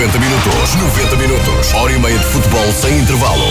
90 minutos. 90 minutos. Hora e meia de futebol sem intervalo.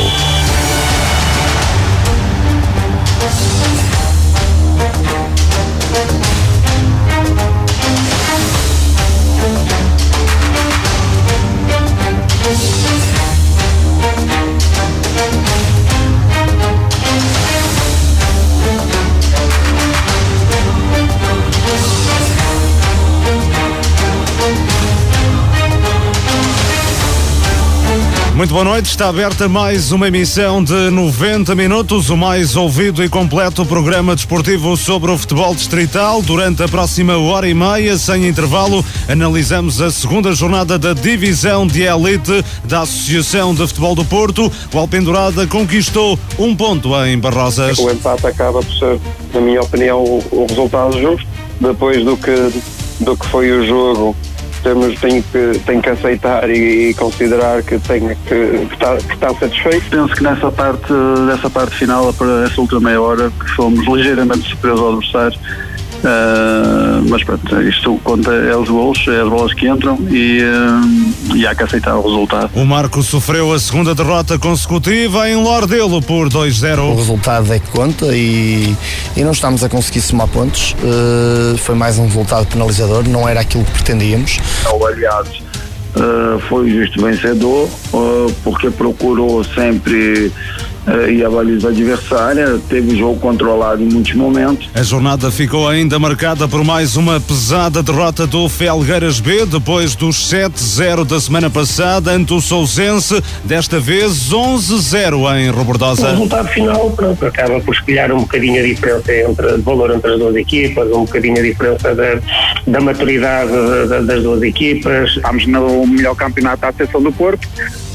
Muito boa noite, está aberta mais uma emissão de 90 minutos, o mais ouvido e completo programa desportivo sobre o futebol distrital. Durante a próxima hora e meia, sem intervalo, analisamos a segunda jornada da divisão de elite da Associação de Futebol do Porto. O Alpendurada conquistou um ponto em Barrosas. O empate acaba por ser, na minha opinião, o, resultado justo, depois do que, do que foi o jogo temos, tem, que, tem que aceitar e, e considerar que, tem, que, que, está, que satisfeito. Penso que nessa parte, nessa parte final, para essa última meia hora, que fomos ligeiramente superiores ao adversário Uh, mas pronto, isto conta é os gols, é as bolas que entram e, uh, e há que aceitar o resultado. O Marco sofreu a segunda derrota consecutiva em Lordelo por 2-0. O resultado é que conta e, e não estamos a conseguir somar pontos. Uh, foi mais um resultado penalizador, não era aquilo que pretendíamos. O aliados foi justo vencedor porque procurou sempre e a baliza adversária, teve o jogo controlado em muitos momentos. A jornada ficou ainda marcada por mais uma pesada derrota do Felgueiras B, depois dos 7-0 da semana passada ante o Sousense, desta vez 11-0 em Robordosa. O resultado final pronto, acaba por espelhar um bocadinho a diferença entre o valor entre as duas equipas, um bocadinho a diferença da, da maturidade das duas equipas. Estamos no melhor campeonato da Associação do Porto,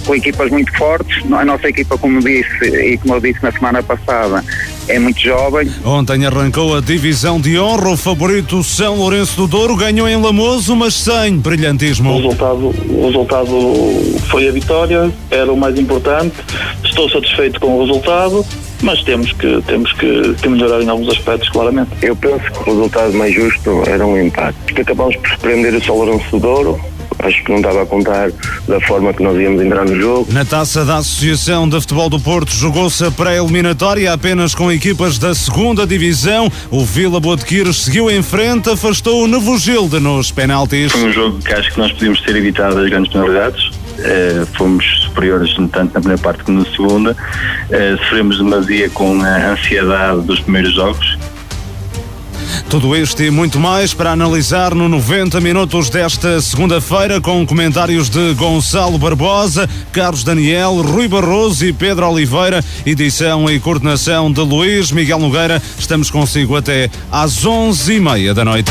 com equipas muito fortes. A nossa equipa, como disse e como eu disse na semana passada, é muito jovem. Ontem arrancou a divisão de honra. O favorito São Lourenço do Douro ganhou em Lamoso, mas sem brilhantismo. O resultado, o resultado foi a vitória, era o mais importante. Estou satisfeito com o resultado mas temos que, temos que, que, melhorar em alguns aspectos, claramente. Eu penso que o resultado mais justo era um empate. Porque acabamos por surpreender o São Lourenço do Douro, acho que não estava a contar da forma que nós íamos entrar no jogo. Na taça da Associação de Futebol do Porto jogou-se a pré-eliminatória apenas com equipas da segunda divisão. O Vila Boa de Quires seguiu em frente, afastou o Novo Gilde nos penaltis. Foi um jogo que acho que nós podíamos ter evitado as grandes penalidades. Uh, fomos superiores tanto na primeira parte como na segunda. Uh, sofremos demasia com a ansiedade dos primeiros jogos tudo isto e muito mais para analisar no 90 minutos desta segunda-feira com comentários de Gonçalo Barbosa, Carlos Daniel, Rui Barroso e Pedro Oliveira, edição e coordenação de Luís Miguel Nogueira. Estamos consigo até às 11h30 da noite.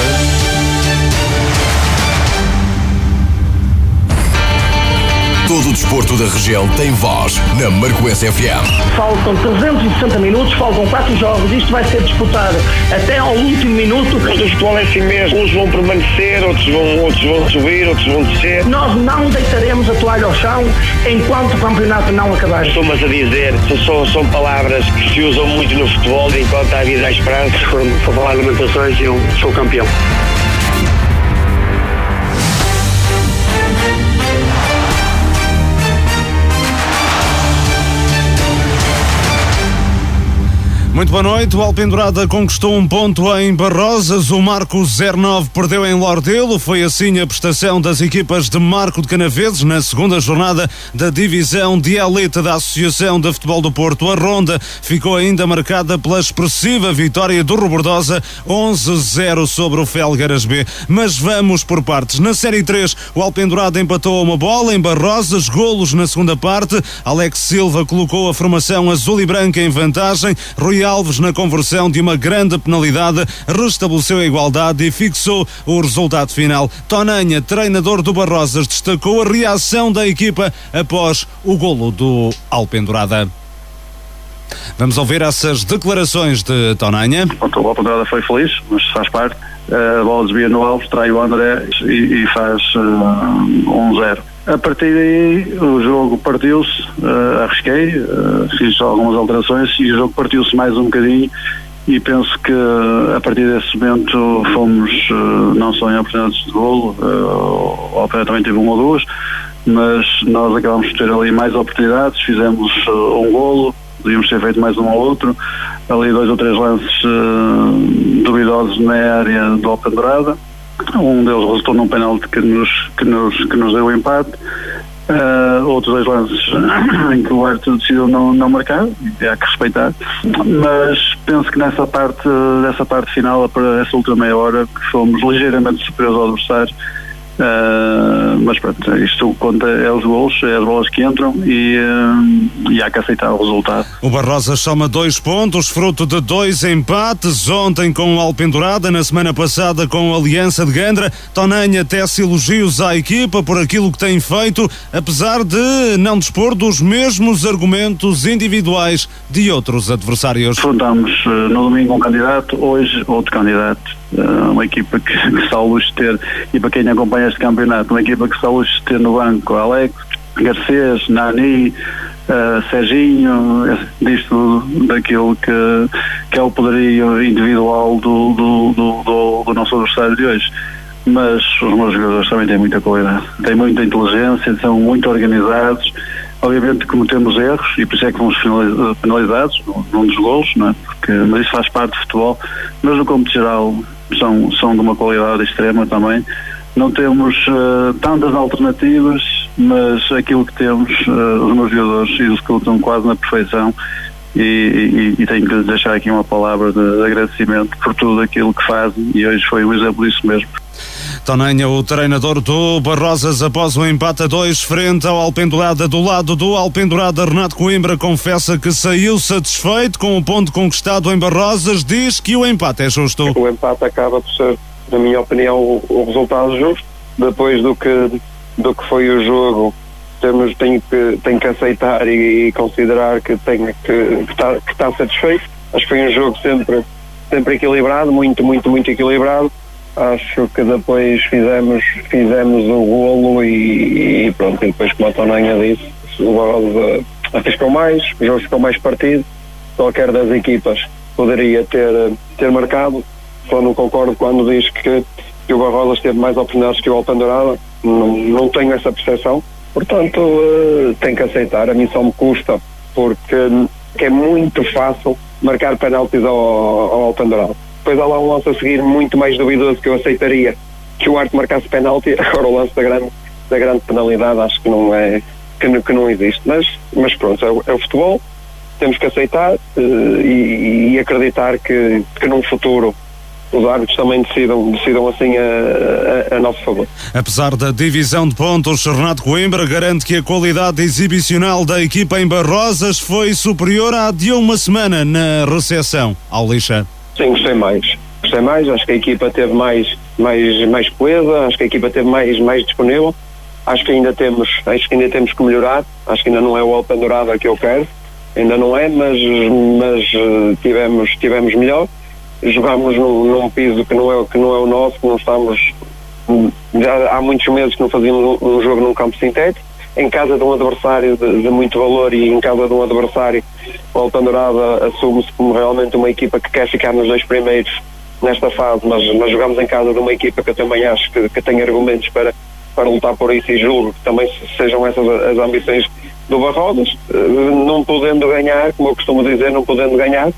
O desporto da região tem voz na Marcoense FM. Faltam 360 minutos, faltam 4 jogos, isto vai ser disputado até ao último minuto. Mas o futebol é assim mesmo, uns vão permanecer, outros vão, outros vão subir, outros vão descer. Nós não deitaremos a toalha ao chão enquanto o campeonato não acabar. Estou-mas a dizer, são, são palavras que se usam muito no futebol, enquanto há vida à esperança. Se for, for falar lamentações, eu sou campeão. Muito boa noite. O Alpendurada conquistou um ponto em Barrosas. O Marco 09 perdeu em Lordelo. Foi assim a prestação das equipas de Marco de Canaveses na segunda jornada da divisão de elite da Associação de Futebol do Porto. A ronda ficou ainda marcada pela expressiva vitória do Robordosa 11-0 sobre o Felgueiras B. Mas vamos por partes. Na Série 3, o Alpendurada empatou uma bola em Barrosas, golos na segunda parte. Alex Silva colocou a formação azul e branca em vantagem. Rui Alves, na conversão de uma grande penalidade, restabeleceu a igualdade e fixou o resultado final. Tonanha, treinador do Barrosas, destacou a reação da equipa após o golo do Alpendurada. Vamos ouvir essas declarações de Tonanha. O Alpendurada foi feliz, mas faz parte. A bola desvia no Alves, trai o André e, e faz uh, um zero. A partir daí o jogo partiu-se, uh, arrisquei, uh, fiz algumas alterações e o jogo partiu-se mais um bocadinho. E penso que a partir desse momento fomos uh, não só em oportunidades de golo, uh, o Opera também teve uma ou duas, mas nós acabamos de ter ali mais oportunidades, fizemos um golo, podíamos ter feito mais um ou outro, ali dois ou três lances duvidosos na área do Alpendurada, um deles resultou num penalti que nos, que nos, que nos deu o empate, Uh, outros dois lances em que o árbitro decidiu não, não marcar, há que respeitar, mas penso que nessa parte, dessa parte final, para essa última meia hora, que fomos ligeiramente superiores ao adversário, Uh, mas pronto, isto conta é os gols, é as bolas que entram e, uh, e há que aceitar o resultado. O Barrosa soma dois pontos, fruto de dois empates, ontem com o Alpendurada, na semana passada com a Aliança de Gandra. Tonanha tece elogios à equipa por aquilo que tem feito, apesar de não dispor dos mesmos argumentos individuais de outros adversários. Enfrentamos uh, no domingo um candidato, hoje outro candidato uma equipa que, que luxo de ter, e para quem acompanha este campeonato, uma equipa que luxo de ter no banco Alex, Garcês, Nani, uh, Serginho, disto daquilo que, que é o poderio individual do, do, do, do, do nosso adversário de hoje mas os meus jogadores também têm muita qualidade, têm muita inteligência, são muito organizados. Obviamente cometemos erros e por isso é que fomos penalizados num dos golos, não é? Porque, mas isso faz parte do futebol. Mas no campo geral são, são de uma qualidade extrema também. Não temos uh, tantas alternativas, mas aquilo que temos, uh, os meus jogadores executam quase na perfeição e, e, e, tenho que lhes deixar aqui uma palavra de, de agradecimento por tudo aquilo que fazem e hoje foi um exemplo disso mesmo. Tonanha, o treinador do Barrosas, após o empate a dois frente ao Alpendurada, do lado do Alpendurada, Renato Coimbra confessa que saiu satisfeito com o ponto conquistado em Barrosas, diz que o empate é justo. O empate acaba por ser, na minha opinião, o, o resultado justo, depois do que, do que foi o jogo temos, tenho, que, tenho que aceitar e, e considerar que tenho que, que, está, que está satisfeito. Acho que foi um jogo sempre, sempre equilibrado, muito, muito, muito equilibrado. Acho que depois fizemos, fizemos o golo e, e pronto, e depois como a Tonanha disse, o Barroso arriscou mais, o jogo ficou mais partido, qualquer das equipas poderia ter, ter marcado, só não concordo quando diz que, que o Barrolas teve mais oportunidades que o Alpandorada, não, não tenho essa percepção, portanto uh, tenho que aceitar, a mim só me custa, porque é muito fácil marcar penaltis ao, ao Alpandorada depois há lá um lance a seguir muito mais duvidoso que eu aceitaria que o Arte marcasse penalti, agora o lance da grande, da grande penalidade acho que não é que, que não existe, mas, mas pronto, é o, é o futebol, temos que aceitar uh, e, e, acreditar que, que num futuro os árbitros também decidam, decidam assim a, a, a, nosso favor. Apesar da divisão de pontos, Renato Coimbra garante que a qualidade exibicional da equipa em Barrosas foi superior à de uma semana na recepção ao Lixa. Sim, gostei mais. Gostei mais, acho que a equipa teve mais, mais, mais coesa, acho que a equipa teve mais, mais disponível. Acho que ainda temos, acho que ainda temos que melhorar. Acho que ainda não é o Open Dourada que eu quero, ainda não é, mas, mas eh, tivemos, tivemos melhor. Jogámos num, piso que não, é, que não é o nosso, que não estamos. Já há muitos meses que não fazíamos um, um jogo num campo sintético em casa de um adversário de, de, muito valor e em casa de um adversário, o Alpandorada assume-se como realmente uma equipa que quer ficar nos dois primeiros nesta fase, mas nós jogamos em casa de uma equipa que eu também acho que, que tem argumentos para, para lutar por isso e julgo que também sejam essas as ambições do Barrodas, eh, não podendo ganhar, como eu costumo dizer, não podendo ganhar,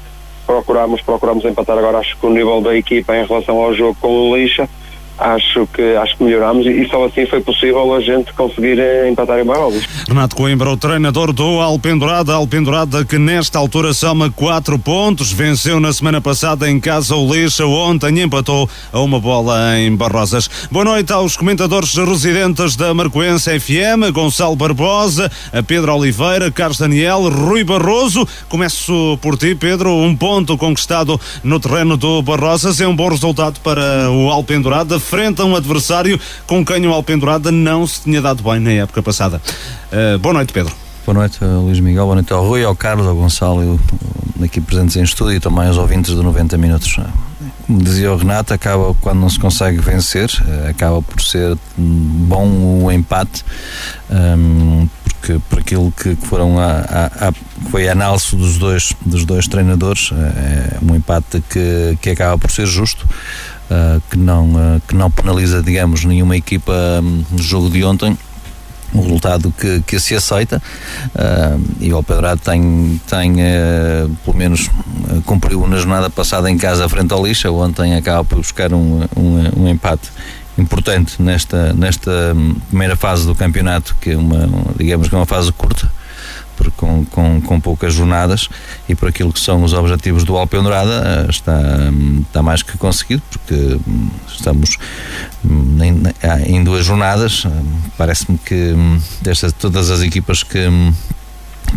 procuramos, procuramos empatar agora acho que o nível da equipa em relação ao jogo com o Lixa acho que acho que melhoramos e só assim foi possível a gente conseguir eh, empatar em Barrolos. Renato Coimbra, o treinador do Alpendurada, Alpendurada que nesta altura soma quatro pontos, venceu na semana passada em casa o Lixa, ontem empatou a uma bola em Barrosas. Boa noite aos comentadores residentes da Marcoense FM, Gonçalo Barbosa, Pedro Oliveira, Carlos Daniel, Rui Barroso. Começo por ti, Pedro, um ponto conquistado no terreno do Barrosas é um bom resultado para o Alpendurada frente a um adversário com quem o Alpendurada não se tinha dado bem na época passada. Uh, boa noite, Pedro. Boa noite, Luís Miguel. Boa noite ao Rui, ao Carlos, ao Gonçalo, aqui presentes em estúdio e também aos ouvintes de 90 Minutos. Como dizia o Renato, acaba quando não se consegue vencer, acaba por ser bom o empate, um, porque por aquilo que, foram a, a, a, foi a análise dos dois, dos dois treinadores, é um empate que, que acaba por ser justo. Uh, que, não, uh, que não penaliza, digamos, nenhuma equipa um, no jogo de ontem. Um resultado que, que se aceita uh, e o Alpedrado tem, tem uh, pelo menos uh, cumpriu na jornada passada em casa frente ao Lixa, ontem acaba por buscar um, um, um empate importante nesta, nesta primeira fase do campeonato, que é uma, digamos que é uma fase curta, com, com, com poucas jornadas e por aquilo que são os objetivos do Alpendurada está, está mais que conseguido porque estamos em, em duas jornadas parece-me que destas todas as equipas que,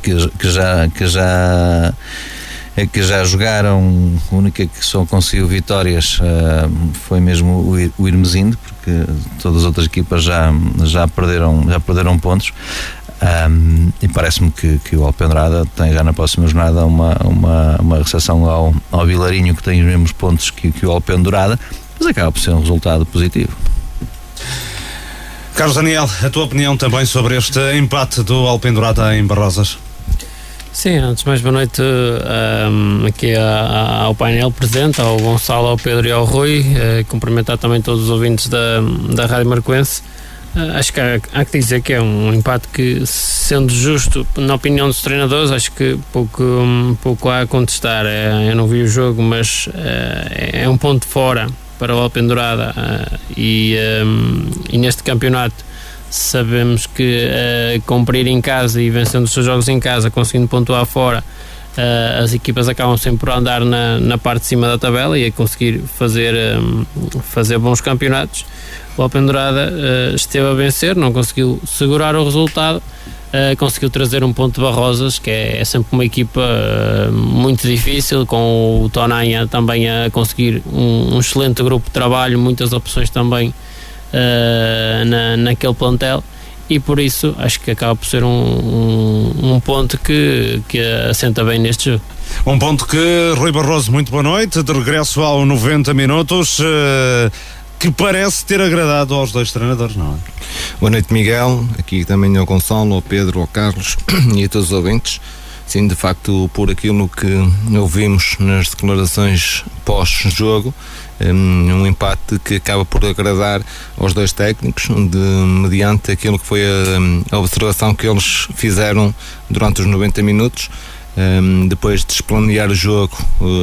que, que já que já que já jogaram, a única que só conseguiu vitórias uh, foi mesmo o, o Irmesindo, porque todas as outras equipas já, já, perderam, já perderam pontos. Um, e parece-me que, que o Alpendrada tem já na próxima jornada uma, uma, uma recepção ao, ao Vilarinho que tem os mesmos pontos que, que o Alpendurada, mas acaba por ser um resultado positivo. Carlos Daniel, a tua opinião também sobre este empate do Alpendurada em Barrosas? Sim, antes mais boa noite um, aqui ao painel presente, ao Gonçalo, ao Pedro e ao Rui, uh, cumprimentar também todos os ouvintes da, da Rádio Marcoense. Uh, acho que há, há, que dizer que é um empate que, sendo justo, na opinião dos treinadores, acho que pouco, um, pouco há a contestar. É, eu não vi o jogo, mas uh, é um ponto fora para o Alpendurada e, um, e neste campeonato sabemos que cumprir em casa e vencendo os seus jogos em casa, conseguindo pontuar fora, uh, as equipas acabam sempre por andar na, na parte de cima da tabela e a conseguir fazer, um, fazer bons campeonatos. O Alpendurada uh, esteve a vencer, não conseguiu segurar o resultado, uh, conseguiu trazer um ponto de Barrosas, que é, é sempre uma equipa muito difícil, com o Tonanha também a conseguir um, um excelente grupo de trabalho, muitas opções também uh, na, naquele plantel e por isso acho que acaba por ser um, um, um, ponto que, que assenta bem neste jogo. Um ponto que, Rui Barroso, muito boa noite, de regresso ao 90 minutos, uh, que parece ter agradado aos dois treinadores, não é? Boa noite, Miguel, aqui também ao Gonçalo, ao Pedro, ao Carlos e a todos os ouvintes. Sim, de facto, por aquilo que ouvimos nas declarações pós-jogo, um empate que acaba por agradar aos dois técnicos, de, mediante aquilo que foi a, a observação que eles fizeram durante os 90 minutos. Um, depois de desplanear o jogo,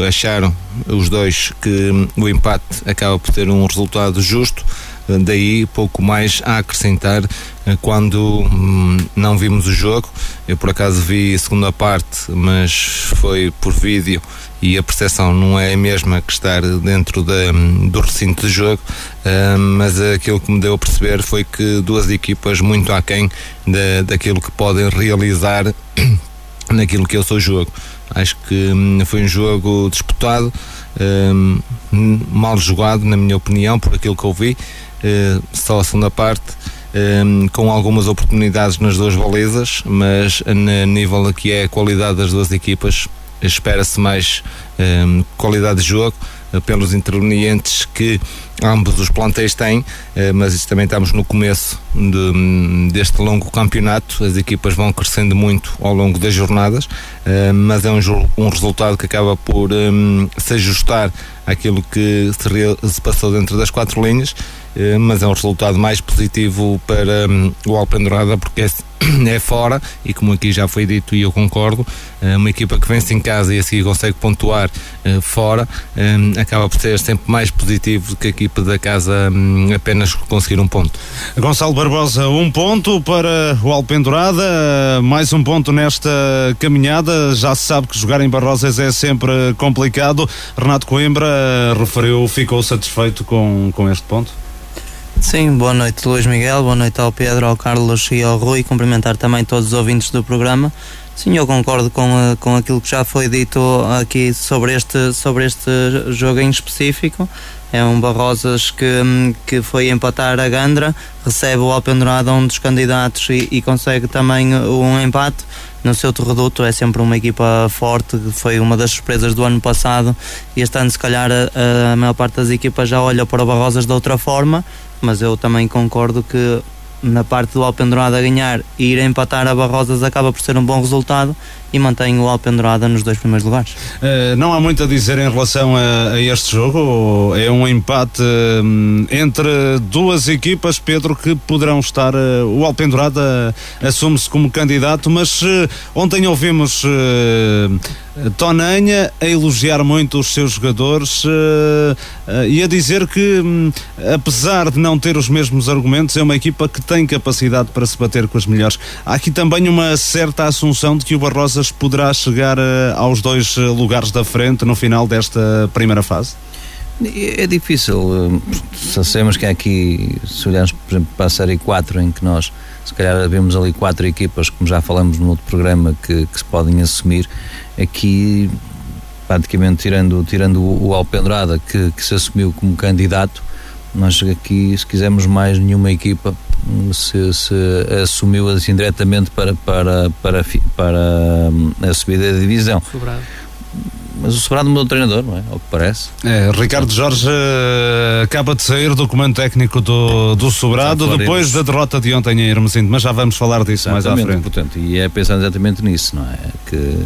acharam os dois que um, o empate acaba por ter um resultado justo. Daí pouco mais a acrescentar uh, quando um, não vimos o jogo. Eu por acaso vi a segunda parte, mas foi por vídeo e a percepção não é a mesma que estar dentro da, do recinto de jogo, uh, mas aquilo que me deu a perceber foi que duas equipas muito aquém da, daquilo que podem realizar naquilo que é o seu jogo. Acho que hum, foi um jogo disputado, hum, mal jogado, na minha opinião, por aquilo que eu vi, só a segunda parte. Um, com algumas oportunidades nas duas balizas, mas a nível que é a qualidade das duas equipas, espera-se mais um, qualidade de jogo uh, pelos intervenientes que ambos os plantéis têm, uh, mas também estamos no começo de, deste longo campeonato. As equipas vão crescendo muito ao longo das jornadas, mas é um, um, resultado que acaba por um, se ajustar àquilo que se, se passou dentro das quatro linhas eh, mas é um resultado mais positivo para um, o Alpendurada porque é, é, fora e como aqui já foi dito e eu concordo, é uma equipa que vence em casa e assim consegue pontuar uh, fora, um, acaba por ser sempre mais positivo do que a equipa da casa um, apenas conseguir um ponto. Gonçalo Barbosa, um ponto para o Alpendurada, mais um ponto nesta caminhada, já se sabe que jogar em Barrosas é sempre complicado. Renato Coimbra referiu, ficou satisfeito com, com este ponto? Sim, boa noite Luís Miguel, boa noite ao Pedro, ao Carlos e ao Rui, cumprimentar também todos os ouvintes do programa. Sim, eu concordo com, eh, com aquilo que já foi dito aqui sobre este, sobre este jogo em específico. É um Barrosas que, hum, que foi empatar a Gandra, recebe o Alpendurado um dos candidatos e, e consegue também um empate no seu reduto. É sempre uma equipa forte, foi uma das surpresas do ano passado. E este ano, se calhar, a, a maior parte das equipas já olha para o Barrosas de outra forma mas eu também concordo que na parte do Alpendurado a ganhar e ir empatar a Barrosas acaba por ser um bom resultado e mantém o Alpendurada nos dois primeiros lugares. Uh, não há muito a dizer em relação a, a este jogo, é um empate um, entre duas equipas, Pedro, que poderão estar, uh, o Alpendurada assume-se como candidato, mas uh, ontem ouvimos Tonanha a elogiar muito os seus jogadores uh, uh, e a dizer que, um, apesar de não ter os mesmos argumentos, é uma equipa que tem capacidade para se bater com as melhores. Há aqui também uma certa assunção de que o Poderá chegar uh, aos dois lugares da frente no final desta primeira fase? É difícil. Sabemos que aqui, se olharmos, por exemplo, para a Série 4, em que nós se calhar vemos ali quatro equipas, como já falamos no outro programa, que, que se podem assumir. Aqui, praticamente tirando, tirando o Alpendrada, que, que se assumiu como candidato, nós aqui, se quisermos mais nenhuma equipa, se, se assumiu assim diretamente para, para, para, para hum, a subida da divisão. Sobrado mas o Sobrado mudou de treinador, não é? Ao que parece. É, Ricardo Jorge uh, acaba de sair do comando técnico do, do Sobrado depois da derrota de ontem em Hermesinde, mas já vamos falar disso exatamente, mais à frente. Portanto, e é pensando exatamente nisso, não é? Que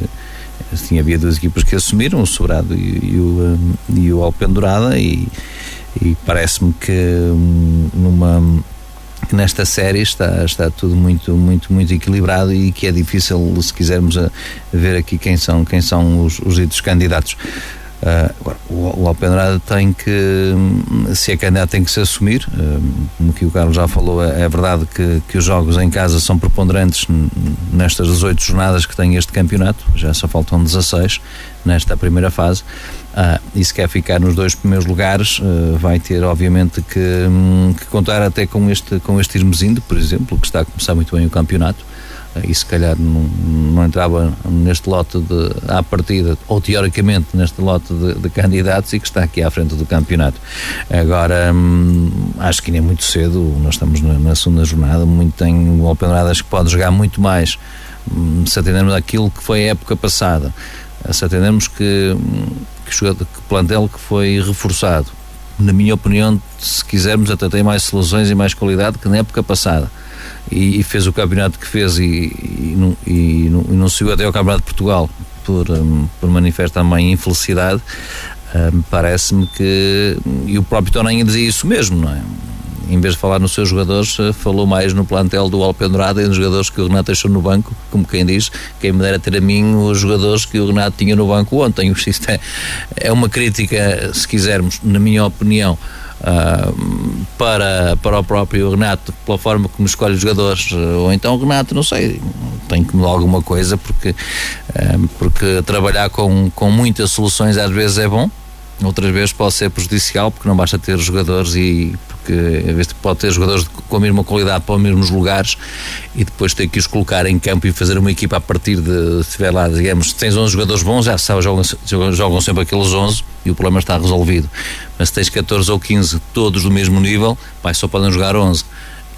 assim, havia duas equipas que assumiram, o Sobrado e, e o, um, e o Alpendurada, e, e parece-me que um, numa nesta série está, está tudo muito, muito, muito equilibrado e que é difícil, se quisermos a, ver aqui quem são, quem são os, os ditos candidatos. Uh, agora, o, Alpendrada tem que, se é candidato, tem que se assumir. Uh, como que o Carlos já falou, é, é, verdade que, que os jogos em casa são preponderantes nestas 18 jornadas que tem este campeonato, já só faltam 16 nesta primeira fase. Uh, e se quer ficar nos dois primeiros lugares, uh, vai ter, obviamente, que, um, que, contar até com este, com este Irmesindo, por exemplo, que está a começar muito bem o campeonato e se calhar não, não entrava neste lote de, à partida, ou teoricamente neste lote de, de, candidatos e que está aqui à frente do campeonato. Agora, hum, acho que ainda é muito cedo, nós estamos na, na segunda jornada, muito tem o Alpendrada acho que pode jogar muito mais hum, se atendermos aquilo que foi a época passada, se atendermos que, que, que plantel que foi reforçado, na minha opinião, se quisermos até tem mais soluções e mais qualidade que na época passada e, e fez o campeonato que fez e, e, não, e, não, e não até ao Campeonato de Portugal por, um, por manifesta também infelicidade, um, parece-me que. E o próprio Toninho dizia isso mesmo, não é? Em vez de falar nos seus jogadores, eh, falou mais no plantel do Alpendurada e nos jogadores que o Renato deixou no banco, como quem diz, quem me dera ter a mim os jogadores que o Renato tinha no banco ontem. Isto é, é uma crítica, se quisermos, na minha opinião, uh, para, para o próprio Renato, pela forma como escolhe os jogadores, ou então o Renato, não sei, tem que mudar alguma coisa, porque, uh, porque trabalhar com, com muitas soluções às vezes é bom, outras vezes pode ser prejudicial, porque não basta ter jogadores e porque às vezes pode ter jogadores com a mesma qualidade para os mesmos lugares e depois ter que os colocar em campo e fazer uma equipa a partir de, se tiver lá, digamos, tens 11 jogadores bons, já sabes, jogam, jogam sempre aqueles 11 e o problema está resolvido. Mas se tens 14 ou 15 todos do mesmo nível, pai, só podem jogar 11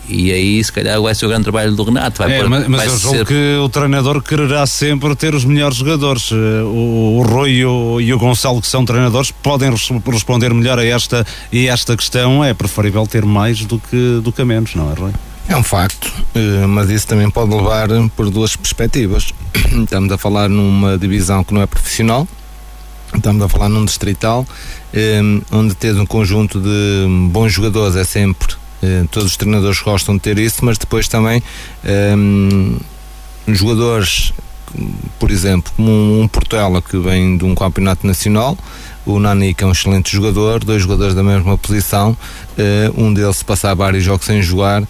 e aí se calhar vai ser o grande trabalho do Renato. Vai é, por, mas, mas eu julgo ser... que o treinador quererá sempre ter os melhores jogadores. Eh, o, o Rui e o, e o, Gonçalo, que são treinadores, podem responder melhor a esta, e esta questão. É preferível ter mais do que, do que a menos, não é, Rui? É um facto, eh, mas isso também pode levar por duas perspectivas. Estamos a falar numa divisão que não é profissional, estamos a falar num distrital, eh, onde tens um conjunto de bons jogadores é sempre todos os treinadores gostam de ter isso, mas depois também um, ehm, jogadores, por exemplo, como um, um Portela que vem de um campeonato nacional, o Nani que é um excelente jogador, dois jogadores da mesma posição, uh, um deles se passar vários jogos sem jogar, uh,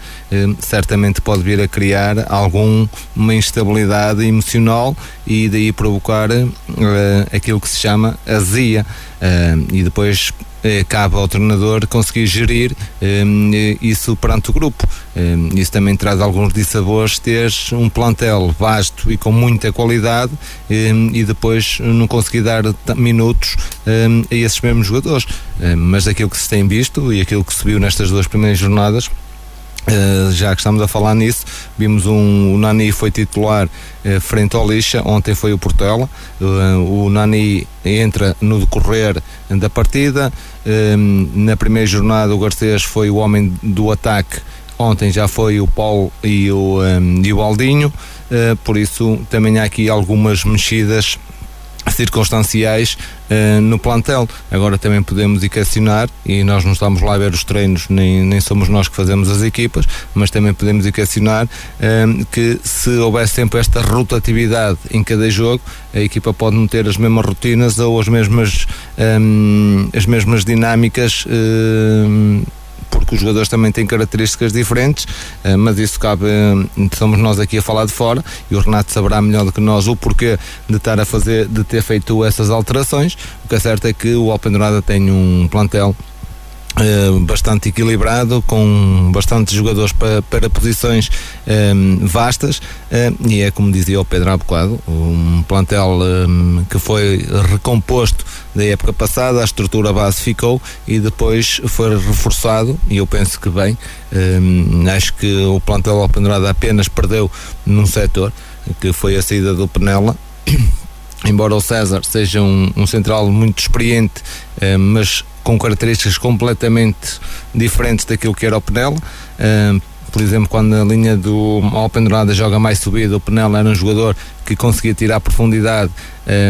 certamente pode vir a criar alguma instabilidade emocional e daí provocar uh, aquilo que se chama azia. E depois eh, cabe ao treinador conseguir gerir eh, isso perante o grupo. Eh, isso também traz alguns dissabores ter um plantel vasto e com muita qualidade e depois não conseguir dar minutos a esses mesmos jogadores. mas aquilo que se tem visto e aquilo que se viu nestas duas primeiras jornadas Uh, já que estamos a falar nisso, vimos um, o Nani foi titular uh, frente ao Lixa, ontem foi o Portela. Uh, o Nani entra no decorrer da partida. na primeira jornada, o Garcês foi o homem do ataque ontem já foi o Paulo e o, um, e o Aldinho, por isso também há aqui algumas mexidas circunstanciais uh, no plantel. Agora também podemos equacionar, e nós não estamos lá a ver os treinos, nem, nem somos nós que fazemos as equipas, mas também podemos equacionar uh, que se houver sempre esta rotatividade em cada jogo, a equipa pode não ter as mesmas rotinas ou as mesmas, um, as mesmas dinâmicas. Porque os jogadores também têm características diferentes, eh, mas isso cabe, eh, somos nós aqui a falar de fora e o Renato saberá melhor do que nós o porquê de estar a fazer, de ter feito essas alterações. O que é certo é que o Alpendurada tem um plantel bastante equilibrado, com bastantes jogadores para, para posições um, vastas uh, e é como dizia o Pedro há bocado, um plantel um, que foi recomposto da época passada, a estrutura base ficou e depois foi reforçado e eu penso que bem, um, acho que o plantel Alpendurada apenas perdeu num setor que foi a saída do Penela. Embora o César seja um, um central muito experiente, uh, mas com características completamente diferentes daquilo que era o Penela. Uh, por exemplo, quando a linha do Alpendurada joga mais subida, o Penela era um jogador que conseguia tirar profundidade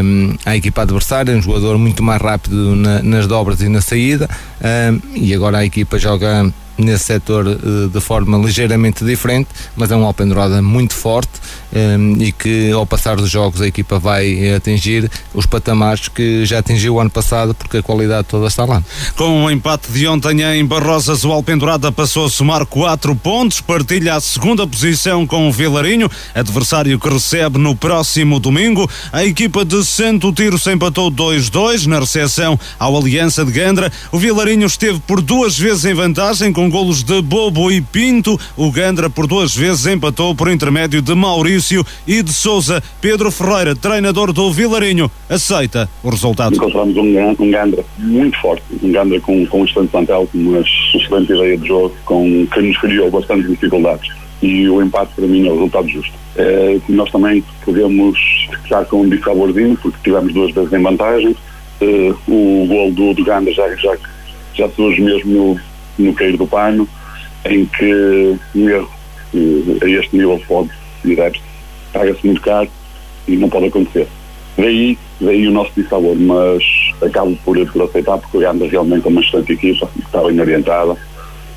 um, à equipa adversária, um jogador muito mais rápido na, nas dobras e na saída, um, e agora a equipa joga nesse setor uh, de forma ligeiramente diferente, mas é um Alpendurada muito forte um, e que ao passar dos jogos a equipa vai atingir os patamares que já atingiu o ano passado porque a qualidade toda está lá. Com o empate de ontem em Barrosas, o Alpendurada passou a somar 4 pontos, partilha a segunda posição com o Vilarinho, adversário que recebe no próximo domingo. A equipa de Santo Tiro se empatou 2-2 na recepção ao Aliança de Gandra. O Vilarinho esteve por duas vezes em vantagem com golos de Bobo e Pinto. O Gandra por duas vezes empatou por intermédio de Maurício e de Souza. Pedro Ferreira, treinador do Vilarinho, aceita o resultado. Encontramos um, um Gandra muito forte, um Gandra com, com um excelente plantel, com uma excelente ideia de jogo, com, que nos criou bastantes dificuldades e o empate para mim é o resultado justo. É, nós também podemos ficar com um dissaborzinho porque tivemos duas vezes em vantagem. É, o gol do, do Ganda já, já, já surge mesmo no cair do pano, em que um erro a este nível pode deve-se paga-se muito caro e não pode acontecer. Daí, daí o nosso dissabor, mas acabo por, por aceitar porque o Ganda realmente é uma excelente equipa, está bem orientada,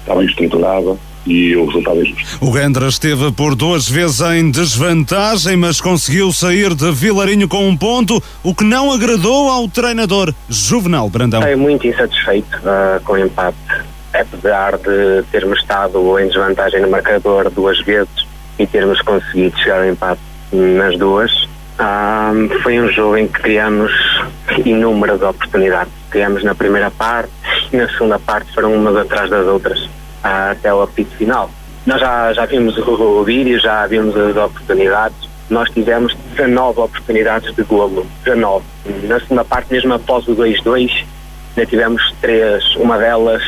está bem estruturada e o resultado é justo. O Gandra esteve por duas vezes em desvantagem, mas conseguiu sair de Vilarinho com um ponto, o que não agradou ao treinador Juvenal Brandão. Fiquei muito insatisfeito uh, com o empate, apesar de termos estado em desvantagem no marcador duas vezes e termos conseguido chegar ao empate nas duas. Foi um jogo em que criamos inúmeras oportunidades. Criamos na primeira parte e na segunda parte foram umas atrás das outras, uh, até o apito final. Nós já, já vimos o, o vídeo, já vimos as oportunidades. Nós tivemos 19 oportunidades de golo, 19. Na segunda parte, mesmo após o 2-2, ainda tivemos três, uma delas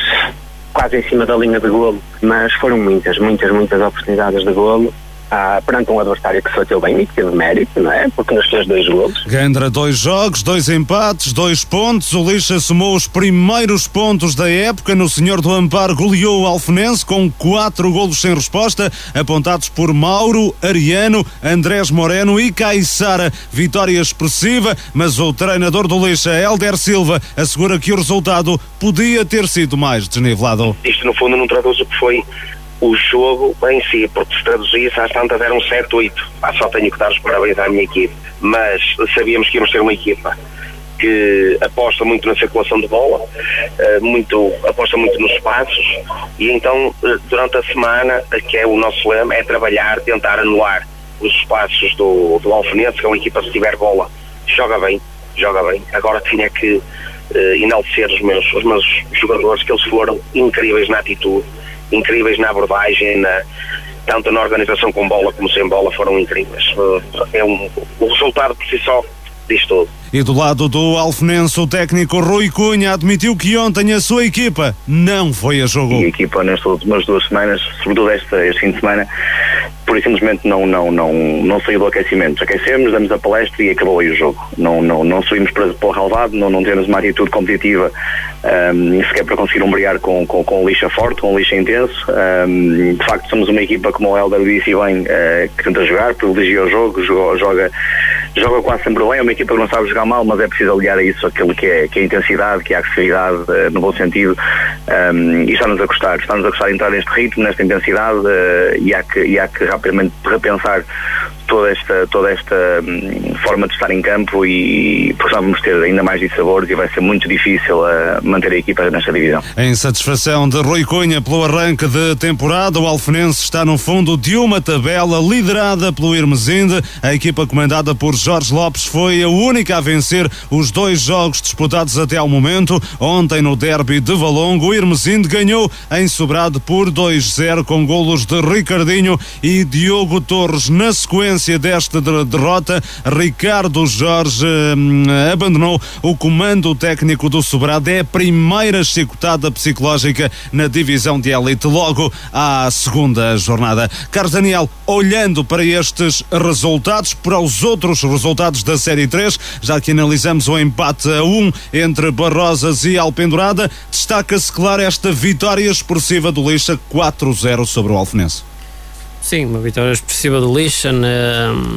quase em cima da linha de golo, mas foram muitas, muitas, muitas oportunidades de golo. Ah, perante um adversário que se bateu bem e que teve mérito, não é? Porque nos fez dois golos. Gandra, dois jogos, dois empates, dois pontos. O Lixa somou os primeiros pontos da época. No Senhor do Amparo goleou o Alfenense com quatro golos sem resposta, apontados por Mauro, Ariano, Andrés Moreno e Caissara. Vitória expressiva, mas o treinador do Lixa, Helder Silva, assegura que o resultado podia ter sido mais desnivelado. Isto, no fundo, não traduz o que foi o jogo em si, porque se traduzisse às tantas era um 7-8. Só tenho que dar os parabéns à minha equipe. Mas sabíamos que íamos ter uma equipa que aposta muito na circulação de bola, eh, muito, aposta muito nos espaços e então eh, durante a semana, que é o nosso lema, é trabalhar, tentar anular os espaços do, do Alfenense, que é uma equipa se tiver bola, joga bem, joga bem. Agora tinha que uh, enaltecer os meus, os meus jogadores, que eles foram incríveis na atitude, incríveis na abordagem, na, tanto na organização com bola como sem bola, foram incríveis. É um, o resultado por si só diz tudo. E do lado do Alfenense, o técnico Rui Cunha admitiu que ontem a sua equipa não foi a jogo. A equipa nestas últimas duas semanas, sobretudo este, este fim de semana, por simplesmente não, não, não, não saiu do aquecimento. Aquecemos, damos a palestra e acabou aí o jogo. Não, não, não subimos para, para o relevado, não, não temos uma atitude competitiva um, sequer para conseguir umbrear com, com, com lixa forte, com lixa intenso. Um, de facto, somos uma equipa, como o Helder disse bem, uh, que tenta jogar, privilegia o jogo, joga, joga, joga quase sempre bem. É uma equipa que não sabe jogar mal, mas é preciso aliar a isso aquilo que é, que é a intensidade, que é a agressividade, uh, no bom sentido. Um, e está-nos a custar, está-nos a custar entrar neste ritmo, nesta intensidade, uh, e há que, e há que rapidamente repensar toda esta, toda esta hum, forma de estar em campo e porque vamos ter ainda mais dissabores e vai ser muito difícil uh, manter a equipa nesta divisão. Em satisfação de Rui Cunha pelo arranque de temporada, o Alfenense está no fundo de uma tabela liderada pelo Irmesinde. A equipa comandada por Jorge Lopes foi a única a vencer os dois jogos disputados até ao momento. Ontem no derby de Valongo, o Irmesinde ganhou em Sobrado por 2-0 com golos de Ricardinho e Diogo Torres na sequência desta derrota, Ricardo Jorge hum, abandonou o comando técnico do Sobrado. É a primeira chicotada psicológica na divisão de elite, logo à segunda jornada. Carlos Daniel, olhando para estes resultados, para os outros resultados da Série 3, já que analisamos o empate a 1 entre Barrosas e Alpendurada, destaca-se, claro, esta vitória expressiva do Lixa 4-0 sobre o Alfenense. Sim, uma vitória expressiva do Lixa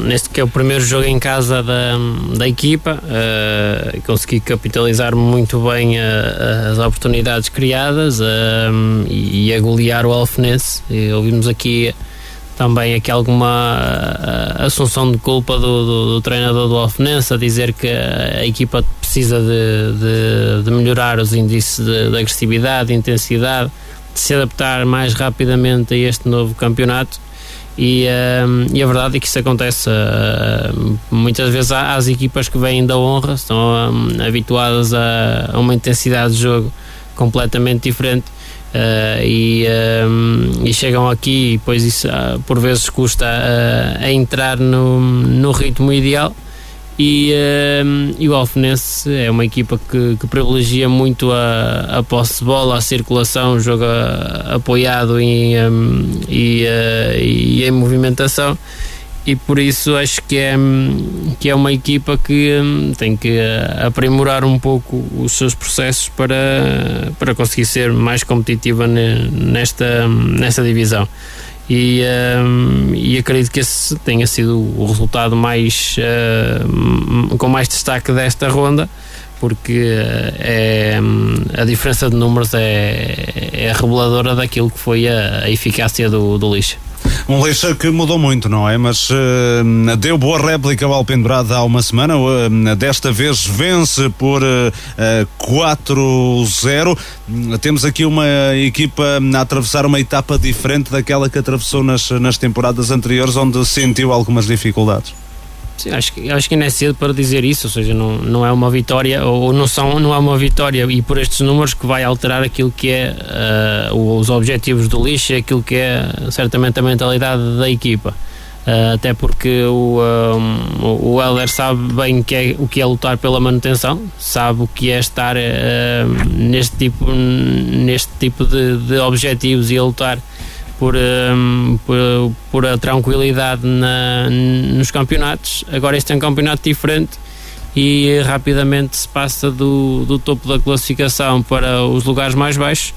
neste que é o primeiro jogo em casa da, da equipa. Uh, consegui capitalizar muito bem uh, as oportunidades criadas uh, e, e o Alfenense. E ouvimos aqui também aqui alguma assunção de culpa do, do, do, treinador do Alfenense a dizer que a equipa precisa de, de, de melhorar os índices de, de agressividade, de intensidade, de se adaptar mais rapidamente a este novo campeonato e, uh, e a verdade é que isso acontece uh, muitas vezes há, as equipas que vêm da honra estão um, habituadas a, a, uma intensidade de jogo completamente diferente uh, e, e, chegam aqui e depois isso por vezes custa a entrar no, no ritmo ideal e, uh, e o Alfenense é uma equipa que, que privilegia muito a, a posse de bola, a circulação, o jogo apoiado em, um, e, uh, e em movimentação. E por isso acho que é, que é uma equipa que um, tem que aprimorar um pouco os seus processos para, para conseguir ser mais competitiva nesta, nesta divisão e, um, e acredito que esse tenha sido o resultado mais uh, com mais destaque desta ronda porque uh, é, a diferença de números é, é reveladora daquilo que foi a, a eficácia do, do lixo. Um Leixa que mudou muito, não é? Mas uh, deu boa réplica ao Alpendurado há uma semana. Uh, desta vez vence por uh, eh, 4-0. Temos aqui uma equipa a atravessar uma etapa diferente daquela que atravessou nas, nas temporadas anteriores, onde sentiu algumas dificuldades. Sim, acho que, acho que ainda é cedo para dizer isso, ou seja, não, não é uma vitória, ou não, são, não é uma vitória e por estes números que vai alterar aquilo que é uh, os objetivos do lixo aquilo que é certamente a mentalidade da equipa. Uh, até porque o, um, o Heller sabe bem que é, o que é lutar pela manutenção, sabe o que é estar uh, neste tipo, neste tipo de, de objetivos e a lutar por, um, por, por, a tranquilidade na, nos campeonatos. Agora este é um campeonato diferente e rapidamente se passa do, do topo da classificação para os lugares mais baixos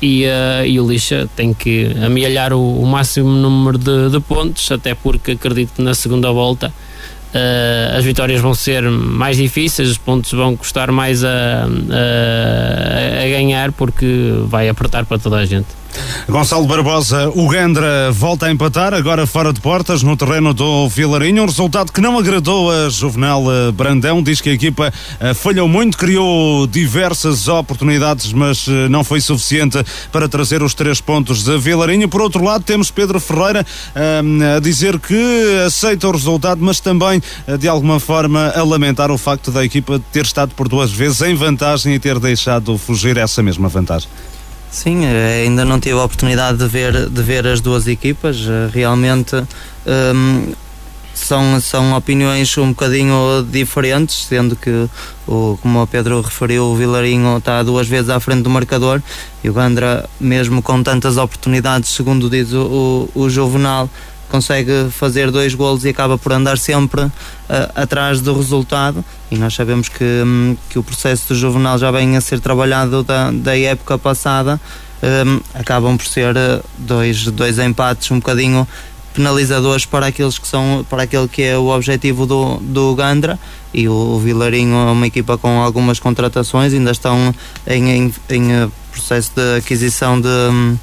e, uh, e o Lixa tem que amealhar o, o máximo número de, de, pontos, até porque acredito que na segunda volta uh, as vitórias vão ser mais difíceis, os pontos vão custar mais a, a, a ganhar porque vai apertar para toda a gente. Gonçalo Barbosa, o Gandra volta a empatar, agora fora de portas, no terreno do Vilarinho. Um resultado que não agradou a Juvenal eh, Brandão. Diz que a equipa eh, falhou muito, criou diversas oportunidades, mas eh, não foi suficiente para trazer os três pontos de Vilarinho. Por outro lado, temos Pedro Ferreira a dizer que aceita o resultado, mas também, de alguma forma, a lamentar o facto da equipa ter estado por duas vezes em vantagem e ter deixado fugir essa mesma vantagem. Sim, eh, ainda não tive a oportunidade de ver, de ver as duas equipas. Eh, realmente um, são, são opiniões um bocadinho diferentes, sendo que, o, como o Pedro referiu, o Vilarinho está duas vezes à frente do marcador e o Gandra, mesmo com tantas oportunidades, segundo diz o, o, o Juvenal, consegue fazer dois golos e acaba por andar sempre uh, atrás do resultado. E nós sabemos que, um, que o processo do Juvenal já vem a ser trabalhado da, da época passada. Um, acabam por ser uh, dois, dois empates um bocadinho penalizadores para aqueles que são para aquele que é o objetivo do, do Gandra. E o, o Vilarinho é uma equipa com algumas contratações ainda estão em, em, em uh, processo de aquisição de um,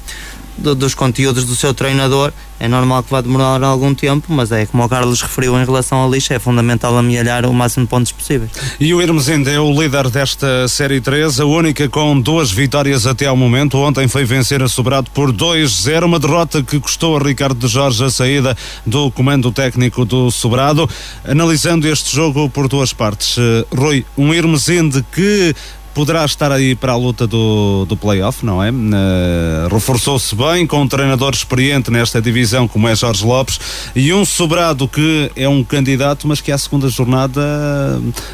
do, dos conteúdos do seu treinador. É normal que vá demorar algum tempo, mas é como o Carlos referiu em relação ao lixo, é fundamental amealhar o máximo de pontos possíveis. E o Irmesinde é o líder desta Série 3, a única com duas vitórias até ao momento. Ontem foi vencer a Sobrado por 2-0, uma derrota que custou a Ricardo de Jorge a saída do comando técnico do Sobrado. Analisando este jogo por duas partes, uh, Rui, um Irmesinde que poderá estar aí para a luta do, do playoff, não é? Uh, Reforçou-se bem com um treinador experiente nesta divisão como é Jorge Lopes e um sobrado que é um candidato, mas que à segunda jornada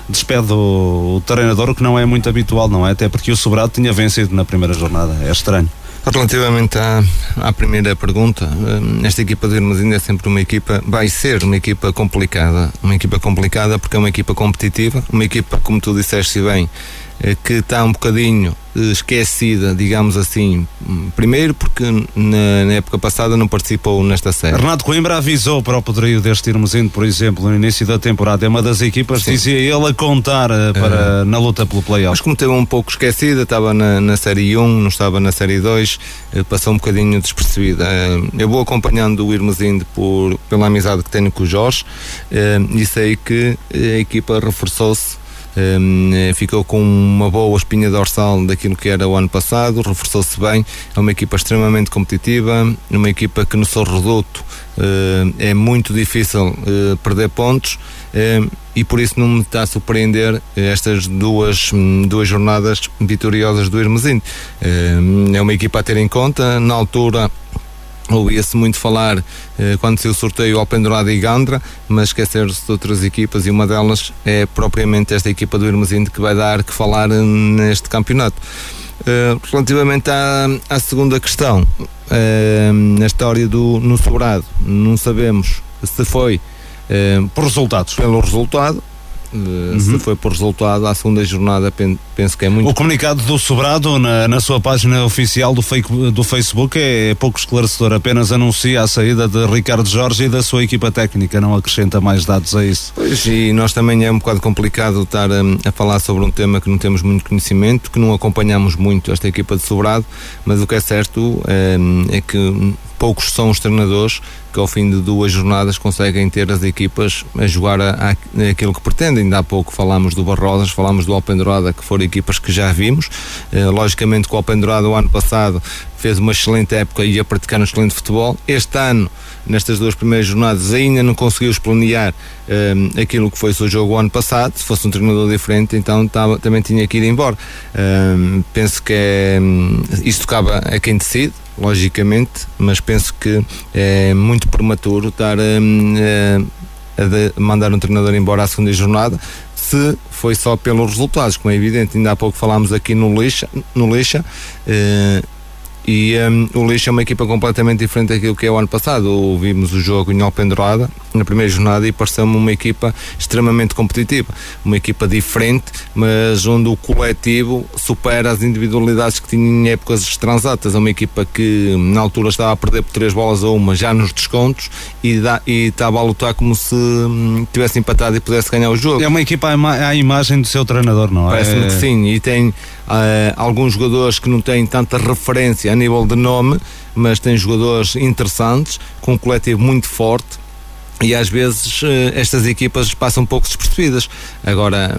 despede o, o treinador, o que não é muito habitual, não é? Até porque o sobrado tinha vencido na primeira jornada, é estranho. Relativamente à, à primeira pergunta, hum, esta equipa de Irmos ainda é sempre uma equipa, vai ser uma equipa complicada. Uma equipa complicada porque é uma equipa competitiva, uma equipa, como tu disseste bem, eh, que está um bocadinho eh, esquecida, digamos assim. Primeiro porque na, na, época passada não participou nesta série. Renato Coimbra avisou para o poderio deste Irmesino, por exemplo, no início da temporada. É uma das equipas, Sim. dizia ele, a contar eh, para, uh, na luta pelo playoff. Mas como teve um pouco esquecida, estava na, na Série 1, não estava na Série 2, passou um bocadinho despercebida. Eu vou acompanhando o Irmesino por, pela amizade que tenho com o Jorge e sei que a equipa reforçou-se um, ficou com uma boa espinha dorsal daquilo que era o ano passado, reforçou-se bem, é uma equipa extremamente competitiva, uma equipa que no seu reduto uh, é muito difícil uh, perder pontos e por isso não me está a surpreender estas duas, duas jornadas vitoriosas do Hermesino. é uma equipa a ter em conta, na altura Ouvia-se muito falar eh, quando se o sorteio ao Pendurado e Gandra, mas esquecer-se de outras equipas e uma delas é propriamente esta equipa do Irmesinde que vai dar que falar neste campeonato. Uh, relativamente à, à, segunda questão, uh, na história do no Sobrado, não sabemos se foi uh, por resultados. Pelo resultado, Uhum. Se foi por resultado, à segunda jornada penso que é muito. O comunicado do Sobrado na, na sua página oficial do, fake, do Facebook é pouco esclarecedor, apenas anuncia a saída de Ricardo Jorge e da sua equipa técnica, não acrescenta mais dados a isso. Pois, e nós também é um bocado complicado estar a, hum, a falar sobre um tema que não temos muito conhecimento, que não acompanhamos muito esta equipa de Sobrado, mas o que é certo é, é que poucos são os treinadores que ao fim de duas jornadas conseguem ter as equipas a jogar a, a, aquilo que pretendem. Ainda há pouco falámos do Barrosas, falámos do Alpendurada, que foram equipas que já vimos. Eh, logicamente que o Alpendurada o ano passado fez uma excelente época e ia praticar um excelente futebol. Este ano, nestas duas primeiras jornadas, ainda não conseguiu planear um, aquilo que foi o seu jogo ano passado. Se fosse um treinador diferente, então tava, também tinha que ir embora. Um, penso que é, um, isso tocava a quem decide, logicamente, mas penso que é muito prematuro estar um, a, a mandar um treinador embora à segunda jornada. Se foi só pelos resultados, como é evidente, ainda há pouco falámos aqui no Lixa, no Lixa uh, e um, o Lixo é uma equipa completamente diferente daquilo que é o ano passado. Ouvimos o jogo em Alpendurada na primeira jornada e pareceu-me uma equipa extremamente competitiva. Uma equipa diferente, mas onde o coletivo supera as individualidades que tinha em épocas transatas. É uma equipa que na altura estava a perder por três bolas a uma já nos descontos e, dá, e estava a lutar como se hum, tivesse empatado e pudesse ganhar o jogo. É uma equipa à, imagem do seu treinador, não é? Parece-me que sim. E tem alguns jogadores que não têm tanta referência a nível de nome, mas tem jogadores interessantes, com um coletivo muito forte e às vezes eh, estas equipas passam um pouco despercebidas. Agora,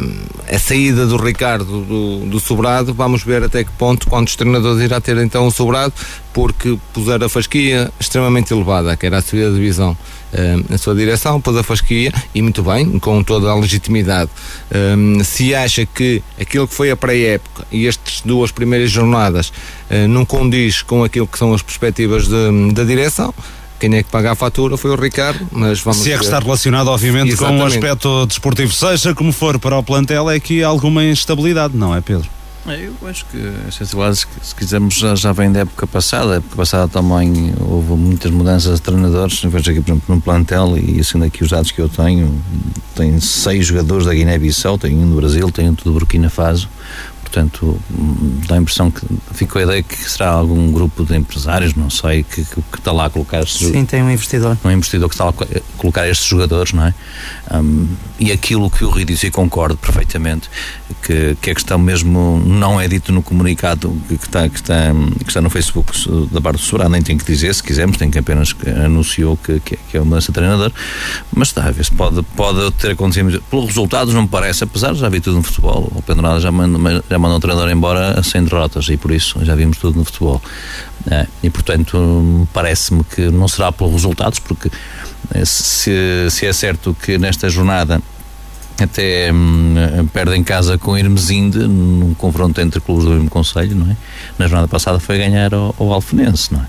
a saída do Ricardo do, do Sobrado, vamos ver até que ponto, quantos treinadores irá ter então o Sobrado, porque puser a fasquia extremamente elevada, que era a subida da divisão na sua direção, pôs a fasquia e muito bem, com toda a legitimidade. Um, se acha que aquilo que foi a pré-época e estas duas primeiras jornadas uh, não condiz com aquilo que são as perspectivas da direção, quem é que paga a fatura foi o Ricardo, mas vamos Se é que está relacionado, obviamente, Exatamente. com o aspecto desportivo, seja como for para o plantel, é que há alguma instabilidade, não é, Pedro? É, eu acho que as sensibilidades, se quisermos, já, já vem da época passada. A época passada também houve muitas mudanças de treinadores. Vejo aqui, por exemplo, no plantel, e assim daqui os dados que eu tenho, tem seis jogadores da Guiné-Bissau, tem um do Brasil, tem um do Burkina Faso portanto dá a impressão que ficou a ideia que será algum grupo de empresários, não sei, que, que, que está lá a colocar estes Sim, tem um investidor. Um investidor que está lá a colocar estes jogadores, não é? Um, e aquilo que o Rui disse, e concordo perfeitamente, que, que a questão mesmo não é dito no comunicado que, que, está, que, está, que está no Facebook da Barra do Sobrado, nem tem que dizer, se quisermos, tem que apenas anunciou que, que, que é uma mudança de treinador, mas está a ver se pode, pode ter acontecido. Pelos resultados, não me parece, apesar de já vi tudo no futebol, o Pedro já, já mandou o treinador embora sem derrotas e por isso já vimos tudo no futebol. É, e portanto, parece-me que não será pelos resultados, porque eh, se, se é certo que nesta jornada até hum, perde em casa com Irmesinde num confronto entre clubes do mesmo Conselho, não é? Na jornada passada foi ganhar ao, ao Alfenense, não é?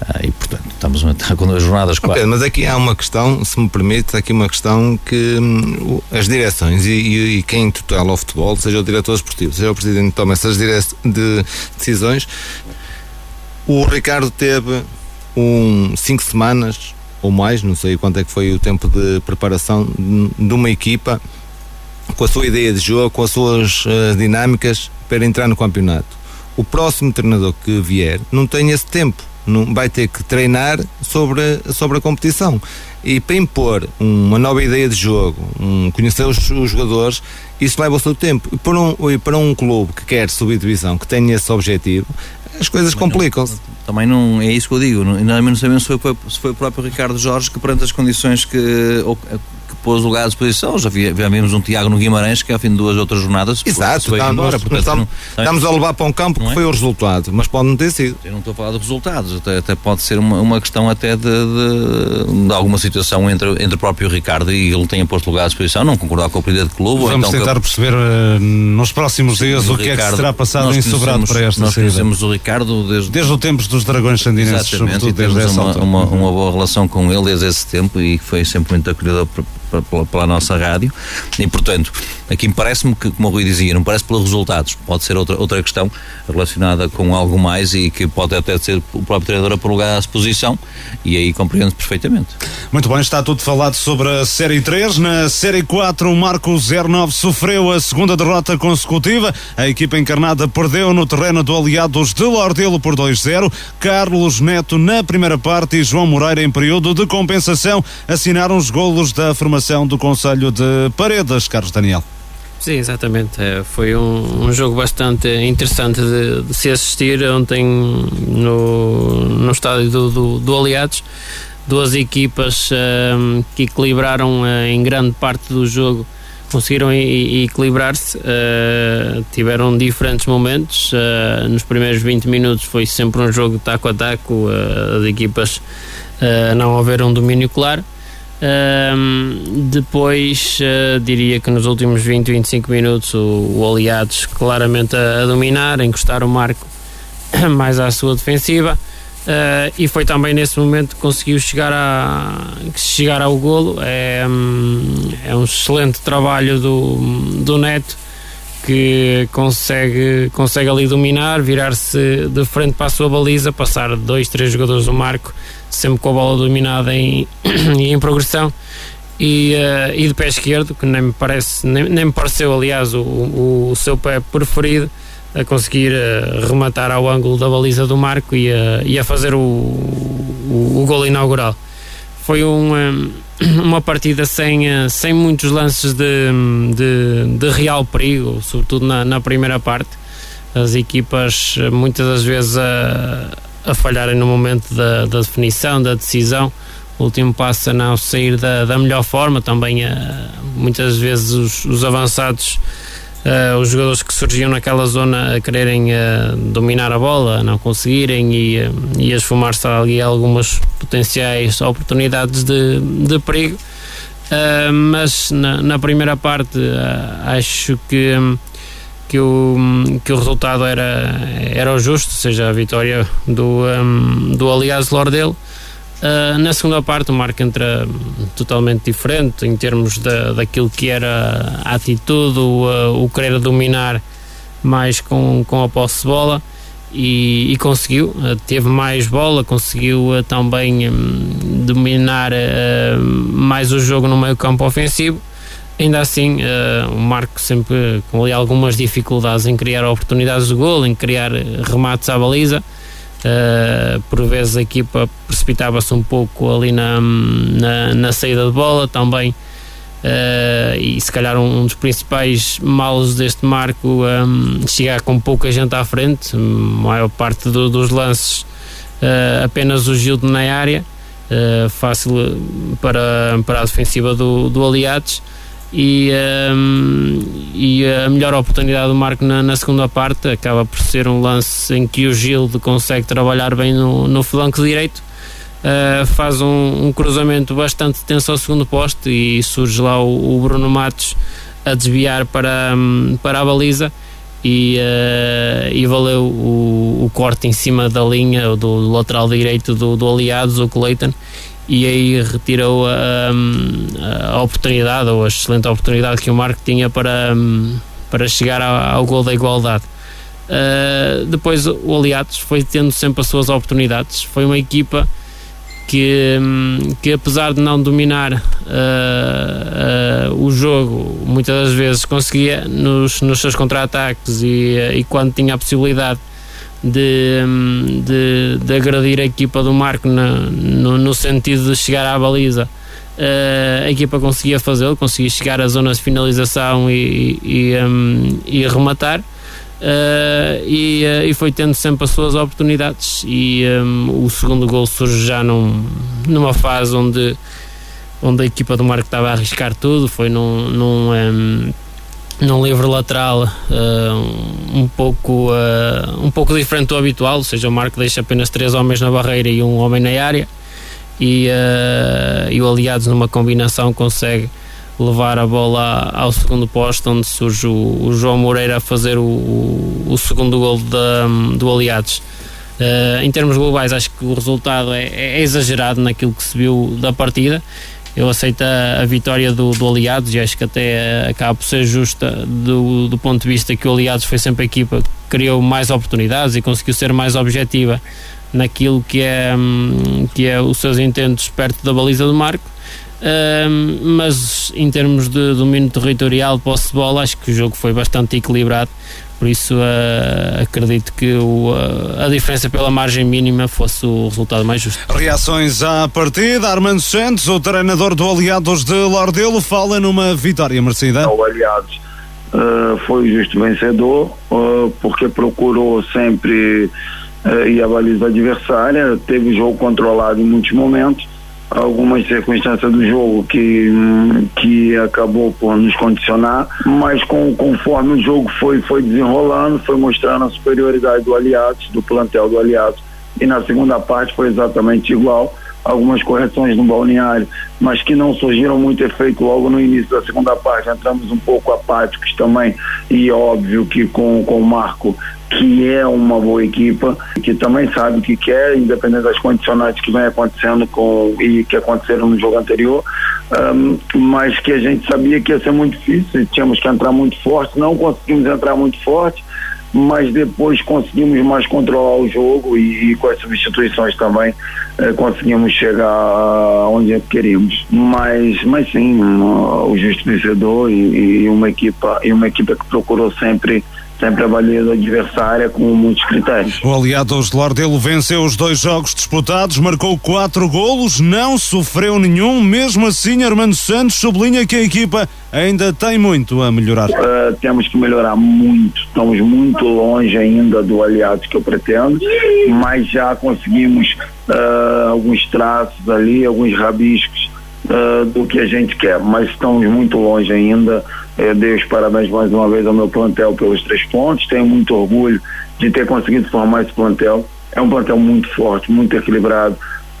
Ah, e portanto estamos com duas jornadas okay, mas aqui há uma questão, se me permite, aqui uma questão que hum, as direções e, e, e, quem tutela o futebol, seja o diretor esportivo, seja o presidente toma essas de decisões, o Ricardo teve um cinco semanas ou mais, não sei quanto é que foi o tempo de preparação de uma equipa com a sua ideia de jogo, com as suas uh, dinâmicas para entrar no campeonato. O próximo treinador que vier não tem esse tempo, vai ter que treinar sobre, sobre a competição. E para impor uma nova ideia de jogo, um, conhecer os, os, jogadores, isso leva o seu tempo. E para um, e para um clube que quer subir divisão, que tem esse objetivo, as coisas complicam-se. Também não é isso que eu digo. Não, não sabemos se foi, se foi o próprio Ricardo Jorge que, perante as condições que, ou, pôs o lugar à disposição. Já, vi, vimos um Tiago no Guimarães que ao fim de duas outras jornadas Exato, foi, estamos, embora. Portanto, estamos, não, estamos a levar para um campo que é? foi o resultado, mas pode não ter sido. Eu não estou a falar de resultados, até, até pode ser uma, uma questão até de, de, de, alguma situação entre, entre o próprio Ricardo e ele tenha posto lugar à disposição, não concordar com o presidente de clube. Vamos então tentar eu... perceber uh, nos próximos dias o, o que Ricardo, é que será passado em Sobrado para esta Nós conhecemos o Ricardo desde, desde o tempo dos Dragões Sandinenses, sobretudo desde essa uma, uma, uma, boa relação com ele desde esse tempo e foi sempre muito acolhedor pela, pela, nossa rádio. E portanto aqui parece-me que como o Rui dizia não parece pelos resultados. Pode ser outra, outra questão relacionada com algo mais e que pode até ser o próprio treinador a prolongar a exposição. E aí compreendo perfeitamente. Muito bem, está tudo falado sobre a Série 3 na Série 4 o Marco 09 sofreu a segunda derrota consecutiva. A equipa encarnada perdeu no terreno do Aliados de Lordelo por 2-0 Carlos Neto na primeira parte e João Moreira em período de compensação assinaram os golos da formação do Conselho de Paredes, Carlos Daniel. Sim, exatamente. É, foi um, um, jogo bastante interessante de, de, se assistir ontem no, no estádio do, do, do Aliados. Duas equipas um, que equilibraram uh, em grande parte do jogo, conseguiram equilibrar-se, uh, tiveram diferentes momentos. Uh, nos primeiros 20 minutos foi sempre um jogo taco a taco, as equipas não haver um domínio claro um, depois uh, diria que nos últimos 20, 25 minutos o, o Aliados claramente a, a, dominar, a encostar o marco mais à sua defensiva uh, e foi também nesse momento que conseguiu chegar, a, chegar ao golo. É, um, é um excelente trabalho do, do Neto que consegue, consegue ali dominar, virar-se de frente para a sua baliza, passar dois, três jogadores do marco, sempre com a bola dominada em, em progressão. E, uh, e de pé esquerdo, que nem me parece, nem, nem me pareceu, aliás, o, o, o, seu pé preferido, a conseguir uh, rematar ao ângulo da baliza do marco e, uh, e a fazer o, o, o gol inaugural. Foi um, um uma partida sem, eh, sem muitos lances de, de, de real perigo, sobretudo na, na, primeira parte. As equipas eh, muitas das vezes a, a falharem no momento da, da definição, da decisão. O último passo a não sair da, da melhor forma, também a, eh, muitas vezes os, os avançados uh, os jogadores que surgiam naquela zona a quererem uh, dominar a bola, não conseguirem e, uh, e a esfumar-se ali algumas potenciais oportunidades de, de perigo. mas na, na, primeira parte acho que que o, que o resultado era, era o justo, seja, a vitória do, um, do Aliás Lordelo Uh, na segunda parte o Marco entra totalmente diferente em termos da, daquilo que era a atitude, o, uh, o querer dominar mais com, com a posse de bola e, e conseguiu, uh, teve mais bola, conseguiu uh, também um, dominar mais o jogo no meio campo ofensivo. Ainda assim, o Marco sempre com ali algumas dificuldades em criar oportunidades de gol, em criar remates à baliza. Uh, por vezes a equipa precipitava-se um pouco ali na, na, na, saída de bola também. Uh, e se calhar um, um, dos principais males deste marco um, chegar com pouca gente à frente a maior parte do, dos lances uh, apenas o Gildo na área fácil para, para a defensiva do, do Aliados e, um, e a melhor oportunidade do Marco na, na, segunda parte acaba por ser um lance em que o Gildo consegue trabalhar bem no, no flanco direito uh, faz um, um, cruzamento bastante tenso ao segundo poste e surge lá o, o Bruno Matos a desviar para, um, para a baliza e, uh, e valeu o, o, corte em cima da linha do, do lateral direito do, do Aliados, o Clayton e aí retirou a, a, oportunidade ou a excelente oportunidade que o Marco tinha para, para chegar ao, ao gol da igualdade. Uh, depois o Aliados foi tendo sempre as suas oportunidades. Foi uma equipa que, que apesar de não dominar uh, uh, o jogo, muitas das vezes conseguia nos, nos seus contra-ataques e, e quando tinha a possibilidade de, de, de agredir a equipa do Marco na, no, no, sentido de chegar à baliza. Uh, a equipa conseguia fazê-lo, conseguia chegar às zonas de finalização e, e, um, e rematar. Uh, e, uh, e, foi tendo sempre as suas oportunidades e um, o segundo gol surge já num, numa fase onde, onde a equipa do Marco estava a arriscar tudo, foi num, num um, num livre lateral uh, um pouco uh, um pouco diferente do habitual, ou seja, o Marco deixa apenas três homens na barreira e um homem na área e, uh, e o Aliados numa combinação consegue levar a bola ao segundo posto onde surge o, o João Moreira a fazer o, o, segundo gol de, do Aliados. Em termos globais acho que o resultado é, é exagerado naquilo que se viu da partida eu aceito a, a vitória do, do, Aliados e acho que até acaba por ser justa do, do ponto de vista que o Aliados foi sempre a equipa que criou mais oportunidades e conseguiu ser mais objetiva naquilo que é, hum, que é os seus intentos perto da baliza do Marco. Um, mas em termos de domínio territorial, posse de bola, acho que o jogo foi bastante equilibrado por isso uh, acredito que o, uh, a diferença pela margem mínima fosse o resultado mais justo. Reações à partida, Armando Santos, o treinador do Aliados de Lordelo, fala numa vitória merecida. O Aliados uh, foi justo vencedor, porque procurou sempre ir à baliza adversária, teve o jogo controlado em muitos momentos algumas circunstâncias do jogo que, que acabou por nos condicionar, mas com, conforme o jogo foi, foi desenrolando, foi mostrando a superioridade do Aliados, do plantel do Aliados, e na segunda parte foi exatamente igual, algumas correções no balneário, mas que não surgiram muito efeito logo no início da segunda parte. Entramos um pouco apáticos também, e óbvio que com, com o Marco que é uma boa equipa, que também sabe o que quer, independente das condicionantes que vem acontecendo com e que aconteceram no jogo anterior, um, mas que a gente sabia que ia ser muito difícil, tínhamos que entrar muito forte, não conseguimos entrar muito forte, mas depois conseguimos mais controlar o jogo e, e com as substituições também eh, conseguimos chegar onde queríamos. Mas, mas sim, o justo vencedor e, e uma equipa e uma equipa que procurou sempre sempre avaliando a adversária com muitos critérios. O Aliados de Lordelo venceu os dois jogos disputados, marcou quatro golos, não sofreu nenhum, mesmo assim Armando Santos sublinha que a equipa ainda tem muito a melhorar. Uh, temos que melhorar muito, estamos muito longe ainda do Aliados que eu pretendo, mas já conseguimos uh, alguns traços ali, alguns rabiscos uh, do que a gente quer, mas estamos muito longe ainda eu dei os parabéns mais uma vez ao meu plantel pelos três pontos. Tenho muito orgulho de ter conseguido formar esse plantel. É um plantel muito forte, muito equilibrado,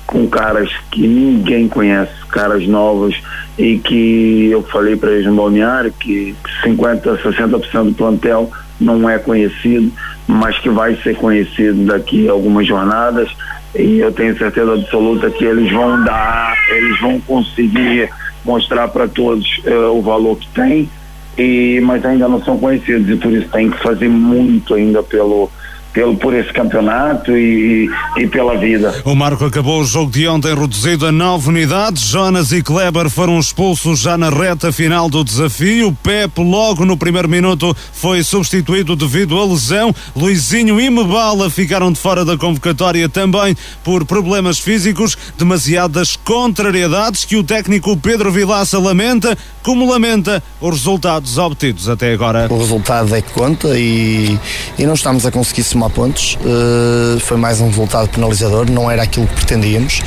com caras que ninguém conhece, caras novos e que eu falei para eles no balneário que 50, 60% do plantel não é conhecido, mas que vai ser conhecido daqui a algumas jornadas e eu tenho certeza absoluta que eles vão dar, eles vão conseguir mostrar para todos uh, o valor que tem e, mas ainda não são conhecidos e por isso tem que fazer muito ainda pelo, pelo, por esse campeonato e, e, pela vida. O Marco acabou o jogo de ontem reduzido a nove unidades. Jonas e Kleber foram expulsos já na reta final do desafio. Pepe, logo no primeiro minuto, foi substituído devido à lesão. Luizinho e Mebala ficaram de fora da convocatória também por problemas físicos. Demasiadas contrariedades que o técnico Pedro Vilaça lamenta, como lamenta os resultados obtidos até agora. O resultado é que conta e, e não estamos a conseguir somar somar pontos. Uh, foi mais um resultado penalizador, não era aquilo que pretendíamos.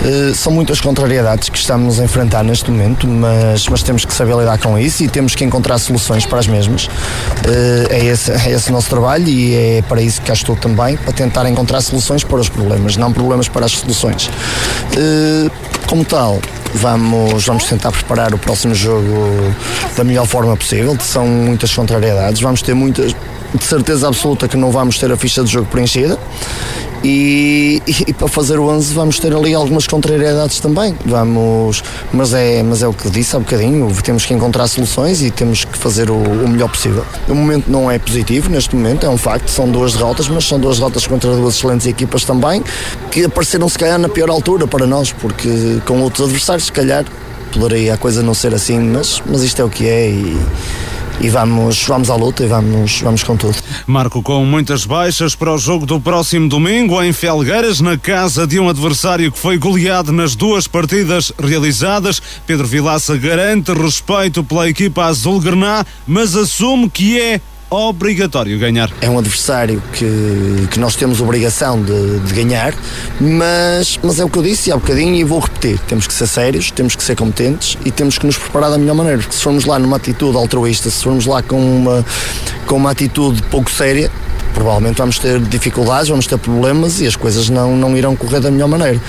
Uh, são muitas contrariedades que estamos a enfrentar neste momento, mas, mas temos que saber lidar com isso e temos que encontrar soluções para as mesmas. Uh, é, esse, é esse o nosso trabalho e é para isso que cá estou também, para tentar encontrar soluções para os problemas, não problemas para as soluções. como tal, vamos, vamos tentar preparar o próximo jogo da melhor forma possível. São muitas contrariedades, vamos ter muitas, de certeza absoluta que não vamos ter a ficha de jogo preenchida. E, e, e, para fazer o 11 vamos ter ali algumas contrariedades também. Vamos, mas é, mas é o que disse há bocadinho, temos que encontrar soluções e temos que fazer o, o, melhor possível. O momento não é positivo neste momento, é um facto, são duas derrotas, mas são duas derrotas contra duas excelentes equipas também, que apareceram se calhar na pior altura para nós, porque com outros adversários se calhar poderia a coisa não ser assim, mas, mas isto é o que é e e vamos, vamos à luta e vamos, vamos com tudo. Marco com muitas baixas para o jogo do próximo domingo em Felgueiras, na casa de um adversário que foi goleado nas duas partidas realizadas. Pedro Vilaça garante respeito pela equipa azul-grená, mas assume que é obrigatório ganhar. É um adversário que, que nós temos obrigação de, de, ganhar, mas, mas é o que eu disse há bocadinho e vou repetir: temos que ser sérios, temos que ser competentes e temos que nos preparar da melhor maneira. Se formos lá numa atitude altruísta, se formos lá com uma, com uma atitude pouco séria, provavelmente vamos ter dificuldades, vamos ter problemas e as coisas não, não irão correr da melhor maneira.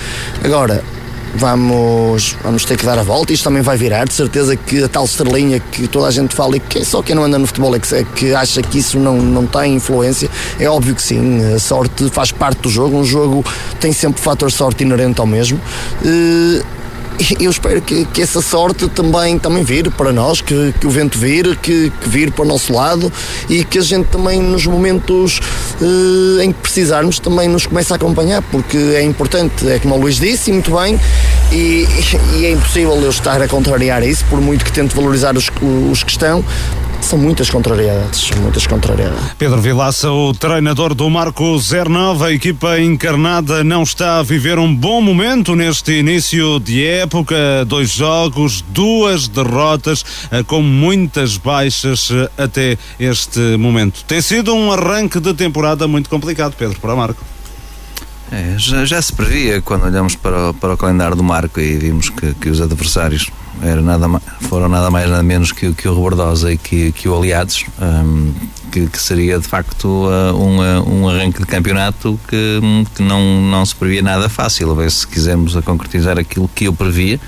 Agora, vamos, vamos ter que dar a volta. Isto também vai virar, de certeza que a tal estrelinha que toda a gente fala e que só quem não anda no futebol é que, é que acha que isso não, não tem influência. É óbvio que sim, a sorte faz parte do jogo. Um jogo tem sempre fator sorte inerente ao mesmo. Uh, eu espero que, que, essa sorte também, também vire para nós, que, que o vento vire, que, que vire para o nosso lado e que a gente também nos momentos eh, em que precisarmos também nos comece a acompanhar, porque é importante, é como o Luís disse, muito bem, e, e é impossível eu estar a contrariar isso, por muito que tente valorizar os, os que estão, são muitas contrariedades, muitas contrariedades. Pedro Vilaça, o treinador do Marco 09, a equipa encarnada não está a viver um bom momento neste início de época, dois jogos, duas derrotas, eh, com muitas baixas eh, até este momento. Tem sido um arranque de temporada muito complicado, Pedro, para o Marco. É, já, já, se previa quando olhamos para o, para o calendário do Marco e vimos que, que os adversários era nada, foram nada mais nada menos que, que o Rebordosa e que, que o Aliados, um, que, que, seria de facto um, um arranque de campeonato que, que não, não se previa nada fácil. A ver se quisermos a concretizar aquilo que eu previa,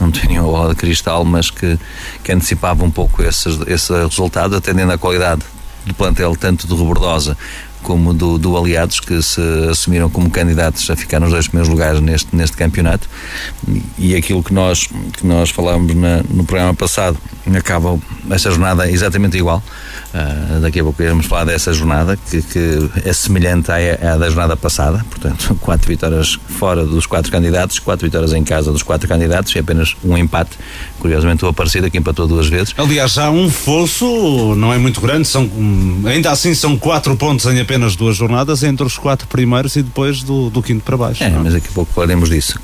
não tenho nenhuma bola de cristal, mas que, que antecipava um pouco esses, esses resultados, atendendo à qualidade do plantel, tanto do Rebordosa como do, do Aliados, que se assumiram como candidatos a ficar nos dois primeiros lugares neste, neste campeonato. E aquilo que nós, que nós falámos na, no programa passado, acaba essa jornada exatamente igual. Uh, daqui a pouco iremos falar dessa jornada, que, que é semelhante à, à, da jornada passada, portanto, quatro vitórias fora dos quatro candidatos, quatro vitórias em casa dos quatro candidatos e apenas um empate. Curiosamente, o Aparecida que empatou duas vezes. Aliás, já um fosso não é muito grande, são, ainda assim são quatro pontos em apenas duas jornadas entre os quatro primeiros e depois do, do quinto para baixo. É, é? mas daqui a pouco falaremos disso.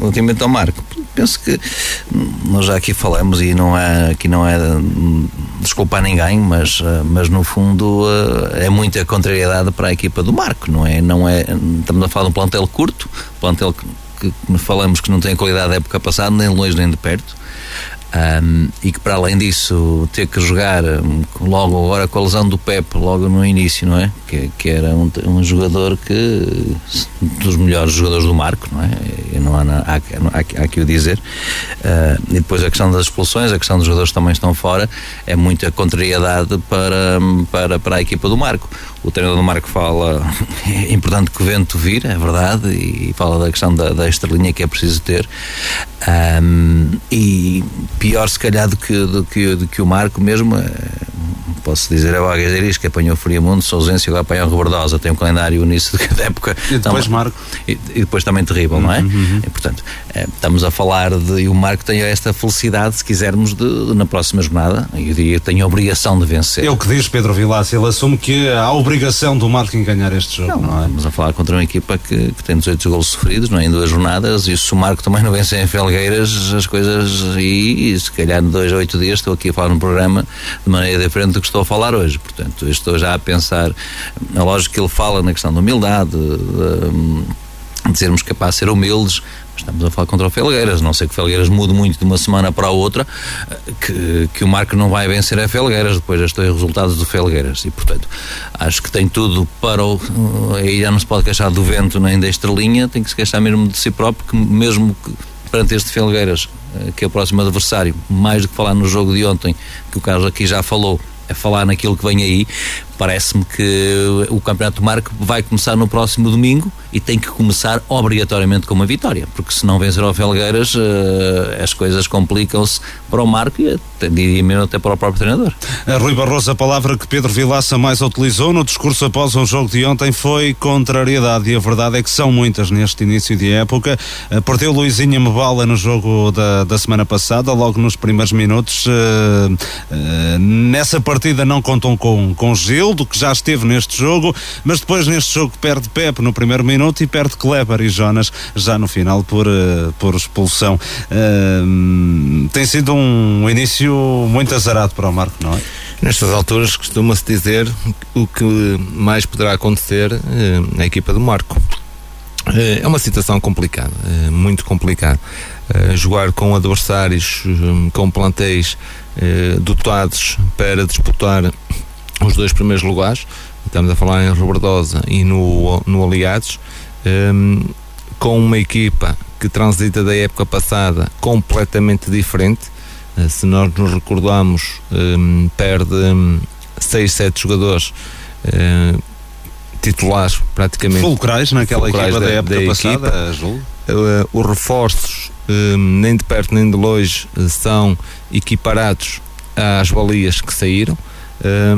Ultimamente ao Marco, penso que nós já aqui falamos e não é, aqui não é desculpar ninguém, mas eh, mas no fundo eh, é muita contrariedade para a equipa do Marco, não é? Não é estamos a falar de um plantel curto, plantel que, que falamos que não tem qualidade da época passada, nem de longe nem de perto. Um, e que para além disso ter que jogar logo agora com a lesão do Pep logo no início, não é? Que, que era um, um jogador que dos melhores jogadores do Marco, não é? E não há, há, há, há que o dizer. Uh, e depois a questão das expulsões, a questão dos jogadores que também estão fora, é muita contrariedade para, para, para a equipa do Marco. O treinador do Marco fala, é importante que o vento vir, é verdade, e fala da questão da, da estrelinha que é preciso ter. Um, e pior se calhar do que, do que, do que o Marco mesmo. É, posso dizer ao Aguadeiris que apanhou Friamundo, Sousêncio e agora apanhou Rebordosa. Tem um calendário nisso de cada época. E depois Então, Marco. E, e depois também terrível, não é? E, portanto, eh, estamos a falar de. E o Marco tem esta felicidade, se quisermos, de, de na próxima jornada. E eu diria que tem a obrigação de vencer. É o que diz Pedro Vilaça, ele assume que há a obrigação do Marco em ganhar este jogo, não, é? Estamos a falar contra uma equipa que, que tem 18 golos sofridos não é? em duas jornadas e se o Marco também não vence em Felgueiras, as coisas. E, e se calhar em dois ou oito dias estou aqui a falar no programa de maneira diferente do que estou a falar hoje. Portanto, estou já a pensar. É lógico que ele fala na questão da humildade, de, de sermos capazes de ser humildes. Estamos a falar contra o Felgueiras, não sei que o Felgueiras mude muito de uma semana para a outra, que, que o Marco não vai vencer a Felgueiras, depois estou em resultados do Felgueiras e, portanto, acho que tem tudo para o. Aí já não se pode queixar do vento nem da estrelinha, tem que se queixar mesmo de si próprio, que mesmo que perante este Felgueiras, eh, que é o próximo adversário, mais do que falar no jogo de ontem, que o Carlos aqui já falou, é falar naquilo que vem aí. Parece-me que o Campeonato Marco vai começar no próximo domingo e tem que começar obrigatoriamente com uma vitória, porque se não vencer ao Felgueiras, eh, as coisas complicam-se para o Marco e diria mesmo até para o próprio treinador. A Rui Barroso, a palavra que Pedro Vilaça mais utilizou no discurso após o jogo de ontem foi contrariedade. E a verdade é que são muitas neste início de época. Eh, Perdeu Luizinho Mebala no jogo da, da semana passada, logo nos primeiros minutos. Eh, eh, Nessa partida não contam com, com Gildo, que já esteve neste jogo, mas depois neste jogo perde Pepe no primeiro minuto e perde Kleber e Jonas já no final por, eh, por expulsão. Eh, Tem sido um início muito azarado para o Marco, não é? Nestas alturas costuma-se dizer o que mais poderá acontecer eh, na equipa do Marco. Eh, É uma situação complicada, muito complicada. Jogar com adversários, com plantéis dotados para disputar os dois primeiros lugares, estamos a falar em Robertosa e no, no Aliados, eh, com uma equipa que transita da época passada completamente diferente. Eh, Se nós nos recordamos, eh, perde 6, 7 jogadores eh, titulares praticamente Fulcrais naquela fulcrais equipa da época passada, equipa. Júlio. Eh, os reforços eh, nem de perto nem de longe são equiparados às balias que saíram eh,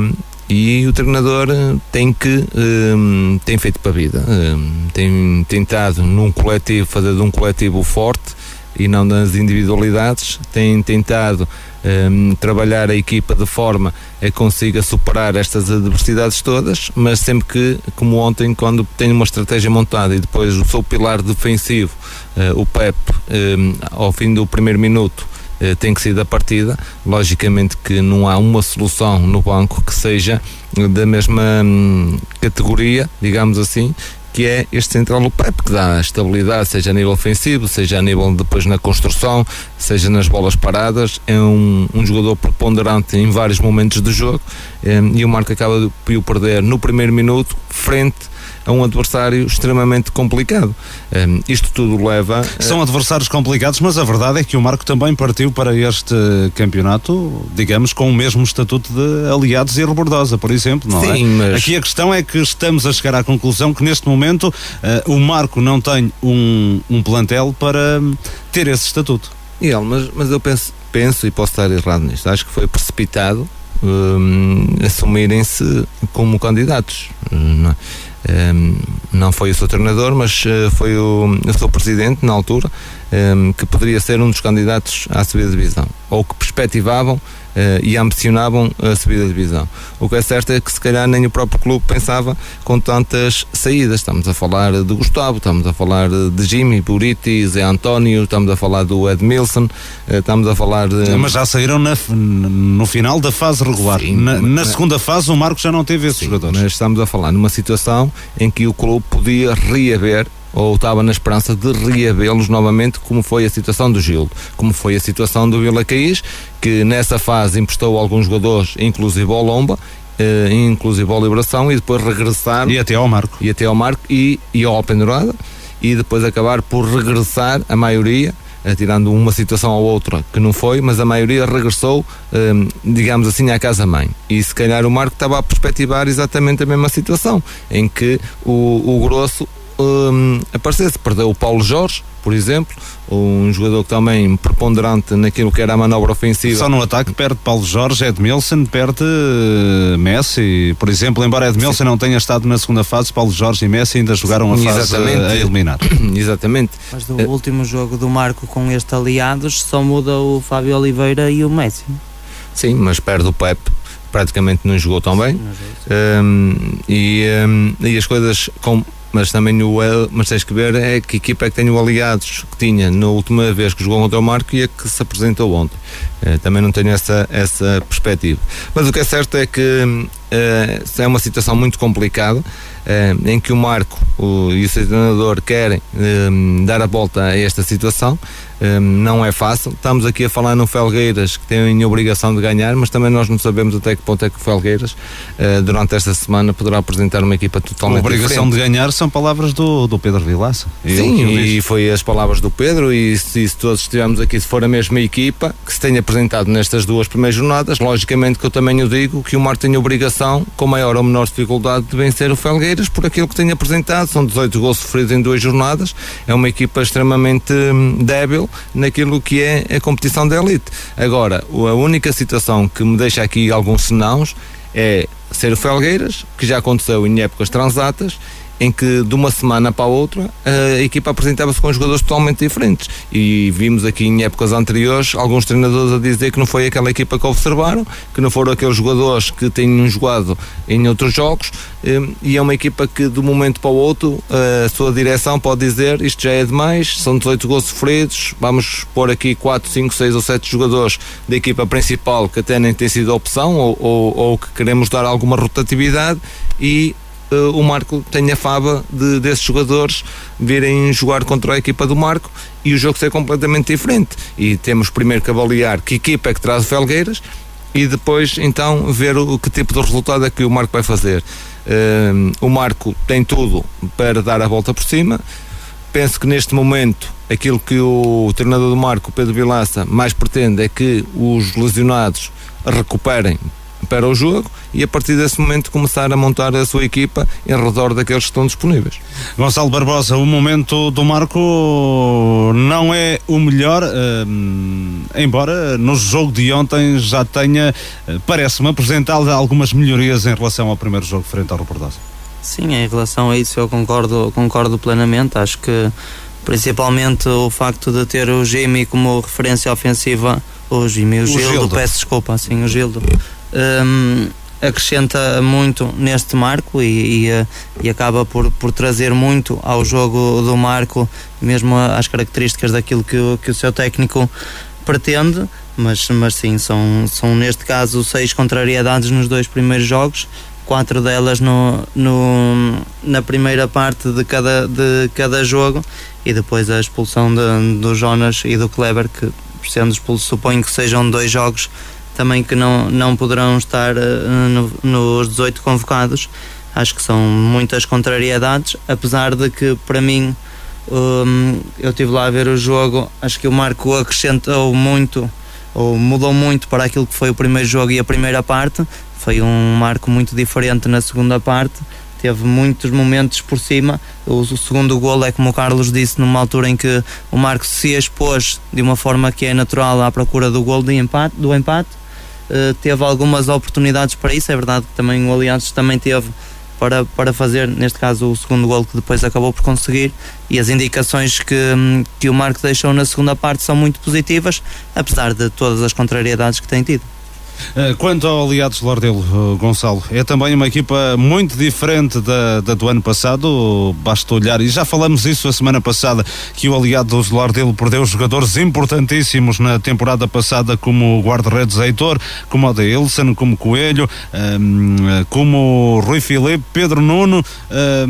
e o treinador tem que eh, tem feito para a vida. Eh, tem tentado num coletivo fazer de um coletivo forte e não das individualidades. Tem tentado eh, trabalhar a equipa de forma a consiga superar estas adversidades todas, mas sempre que, como ontem, quando tem uma estratégia montada e depois o seu pilar defensivo, eh, o Pep, ao fim do primeiro minuto, tem que sair da partida. Logicamente que não há uma solução no banco que seja da mesma hum, categoria, digamos assim, que é este central do Pep, que dá estabilidade, seja a nível ofensivo, seja a nível depois na construção, seja nas bolas paradas. É um, um jogador preponderante em vários momentos do jogo eh, e o Marco acaba de o perder no primeiro minuto, frente a um adversário extremamente complicado. Eh, isto tudo leva. São adversários complicados, mas a verdade é que o Marco também partiu para este campeonato, digamos, com o mesmo estatuto de aliados e rebordosa, por exemplo, não Sim, é? mas- Aqui a questão é que estamos a chegar à conclusão que neste momento eh, o Marco não tem um, um plantel para hum, ter esse estatuto. Ele, mas, mas eu penso, penso, e posso estar errado nisto, acho que foi precipitado hum, assumirem-se como candidatos. hum, Não? Hum, não foi o seu treinador, mas eh, foi o, o seu presidente na altura, hum, que poderia ser um dos candidatos à subida de divisão, ou que perspectivavam eh, e ambicionavam a subida de divisão. O que é certo é que se calhar nem o próprio clube pensava com tantas saídas. Estamos a falar de Gustavo, estamos a falar de Jimmy, Buriti, Zé António, estamos a falar do Edmilson, eh, estamos a falar de. Mas já saíram na- no final da fase regular. na, na mas- segunda fase o Marco já não teve esses jogadores. Mas estamos a falar numa situação em que o clube podia reaver ou estava na esperança de reavê-los novamente, como foi a situação do Gildo, como foi a situação do Vila Caís, que nessa fase emprestou alguns jogadores, inclusive ao Lomba, eh, inclusive ao Liberação, e depois regressar. E até ao Marco. E até ao Marco e, e ao Alpendurada, e depois acabar por regressar a maioria. Tirando uma situação ou outra que não foi, mas a maioria regressou, eh, digamos assim, à casa-mãe. E se calhar o Marco estava a perspectivar exatamente a mesma situação, em que o, o grosso hum, aparecer-se. Perdeu o Paulo Jorge, por exemplo, um jogador que também preponderante naquilo que era a manobra ofensiva. Só no ataque perde Paulo Jorge, Edmilson perde uh, Messi, por exemplo, embora Edmilson Sim. não tenha estado na segunda fase, Paulo Jorge e Messi ainda jogaram a fase Exatamente. a eliminar. Exatamente. Mas do uh, último jogo do Marco com este aliados só muda o Fábio Oliveira e o Messi. Sim, mas perde o Pep praticamente não jogou tão bem um, e, um, e as coisas com mas também o mas tens que ver é que equipa é que tem o aliados que tinha na última vez que jogou contra o Marco e a que se apresentou ontem. Eh, também não tenho essa, essa perspectiva. Mas o que é certo é que uh, é uma situação muito complicada em que o Marco o, e o seu treinador querem uh, dar a volta a esta situação um, não é fácil. Estamos aqui a falar no Felgueiras que tem a obrigação de ganhar, mas também nós não sabemos até que ponto é que o Felgueiras, durante esta semana, poderá apresentar uma equipa totalmente. A obrigação diferente. de ganhar são palavras do, do Pedro Vilaça. Sim, e foi as palavras do Pedro. E se, se, todos estivermos aqui, se for a mesma equipa que se tenha apresentado nestas duas primeiras jornadas, logicamente que eu também o digo que o Mar tem a obrigação, com maior ou menor dificuldade, de vencer o Felgueiras por aquilo que tem apresentado. São 18 gols sofridos em duas jornadas. É uma equipa extremamente hum, débil naquilo que é a competição da elite. Agora, a única situação que me deixa aqui alguns senãos é ser o Felgueiras, que já aconteceu em épocas transatas, em que de uma semana para a outra a equipa apresentava-se com jogadores totalmente diferentes. E vimos aqui em épocas anteriores alguns treinadores a dizer que não foi aquela equipa que observaram, que não foram aqueles jogadores que têm jogado em outros jogos. Hum, e é uma equipa que de um momento para o outro a sua direção pode dizer isto já é demais, são 18 gols sofridos, vamos pôr aqui 4, 5, 6 ou 7 jogadores da equipa principal que até nem tem sido opção ou, ou, ou que queremos dar alguma rotatividade e o Marco tem a fava de, desses jogadores virem jogar contra a equipa do Marco e o jogo ser completamente diferente. E temos primeiro que avaliar que equipa é que traz o Felgueiras e depois então ver o, que tipo de resultado é que o Marco vai fazer. Uh, o Marco tem tudo para dar a volta por cima. Penso que neste momento aquilo que o treinador do Marco, Pedro Vilaça, mais pretende é que os lesionados recuperem para o jogo e a partir desse momento começar a montar a sua equipa em redor daqueles que estão disponíveis. Gonçalo Barbosa, o momento do Marco não é o melhor, hum, embora no jogo de ontem já tenha, eh, parece-me, apresentado algumas melhorias em relação ao primeiro jogo frente ao Reportosa. Sim, em relação a isso eu concordo, concordo plenamente. Acho que principalmente o facto de ter o Jimmy como referência ofensiva, o Jimmy, o, o Gildo, Gildo, peço desculpa, assim, o Gildo um, acrescenta muito neste marco e, e, eh, e, acaba por, por trazer muito ao jogo do marco, mesmo às características daquilo que, o, que o seu técnico pretende. Mas, mas sim, são, são neste caso seis contrariedades nos dois primeiros jogos, quatro delas no, no, na primeira parte de cada, de cada jogo e depois a expulsão de, do Jonas e do Kleber, que sendo expulso, suponho que sejam dois jogos também que não, não poderão estar uh, no, nos 18 convocados. Acho que são muitas contrariedades, apesar de que para mim um, eu estive lá a ver o jogo, acho que o Marco acrescentou muito ou mudou muito para aquilo que foi o primeiro jogo e a primeira parte. Foi um marco muito diferente na segunda parte. Teve muitos momentos por cima. O, o segundo gol é como o Carlos disse, numa altura em que o Marco se expôs de uma forma que é natural à procura do gol de empate, do empate teve algumas oportunidades para isso. É verdade que também o Alianças também teve para, para fazer, neste caso, o segundo gol que depois acabou por conseguir. E as indicações que, que o Marco deixou na segunda parte são muito positivas, apesar de todas as contrariedades que tem tido. Eh, quanto ao Aliados Lordelo, eh, Gonçalo, é também uma equipa muito diferente da, da, do ano passado, basta olhar, e já falamos isso a semana passada, que o Aliados Lordelo perdeu jogadores importantíssimos na temporada passada, como o guarda-redes Heitor, como o de Ilson, como Coelho, um, ehm, como Rui Filipe, Pedro Nuno, um, ehm,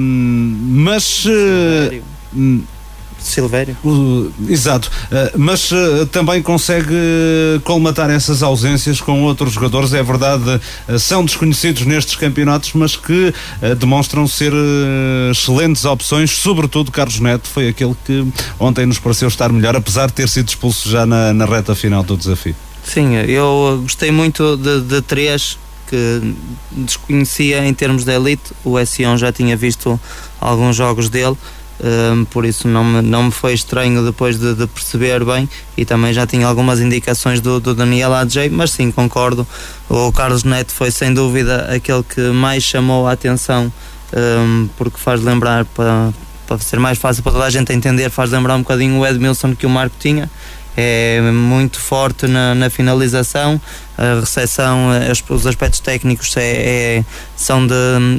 mas... Uh, Silvério. Uh, exato, uh, mas uh, também consegue colmatar essas ausências com outros jogadores, é verdade, são desconhecidos nestes campeonatos, mas que demonstram ser excelentes opções, sobretudo Carlos Neto foi aquele que ontem nos pareceu estar melhor, apesar de ter sido expulso já na, na reta final do desafio. Sim, eu gostei muito de, de três que desconhecia em termos de elite. O S1 já tinha visto alguns jogos dele. Um, por isso não me, não me foi estranho depois de, de, perceber bem e também já tinha algumas indicações do, do Daniel AJ, mas sim, concordo. O Carlos Neto foi sem dúvida aquele que mais chamou a atenção um, porque faz lembrar para, para ser mais fácil para toda a gente entender, faz lembrar um bocadinho o Edmilson que o Marco tinha é muito forte na, na finalização, a recepção, os aspectos técnicos é, é, são de,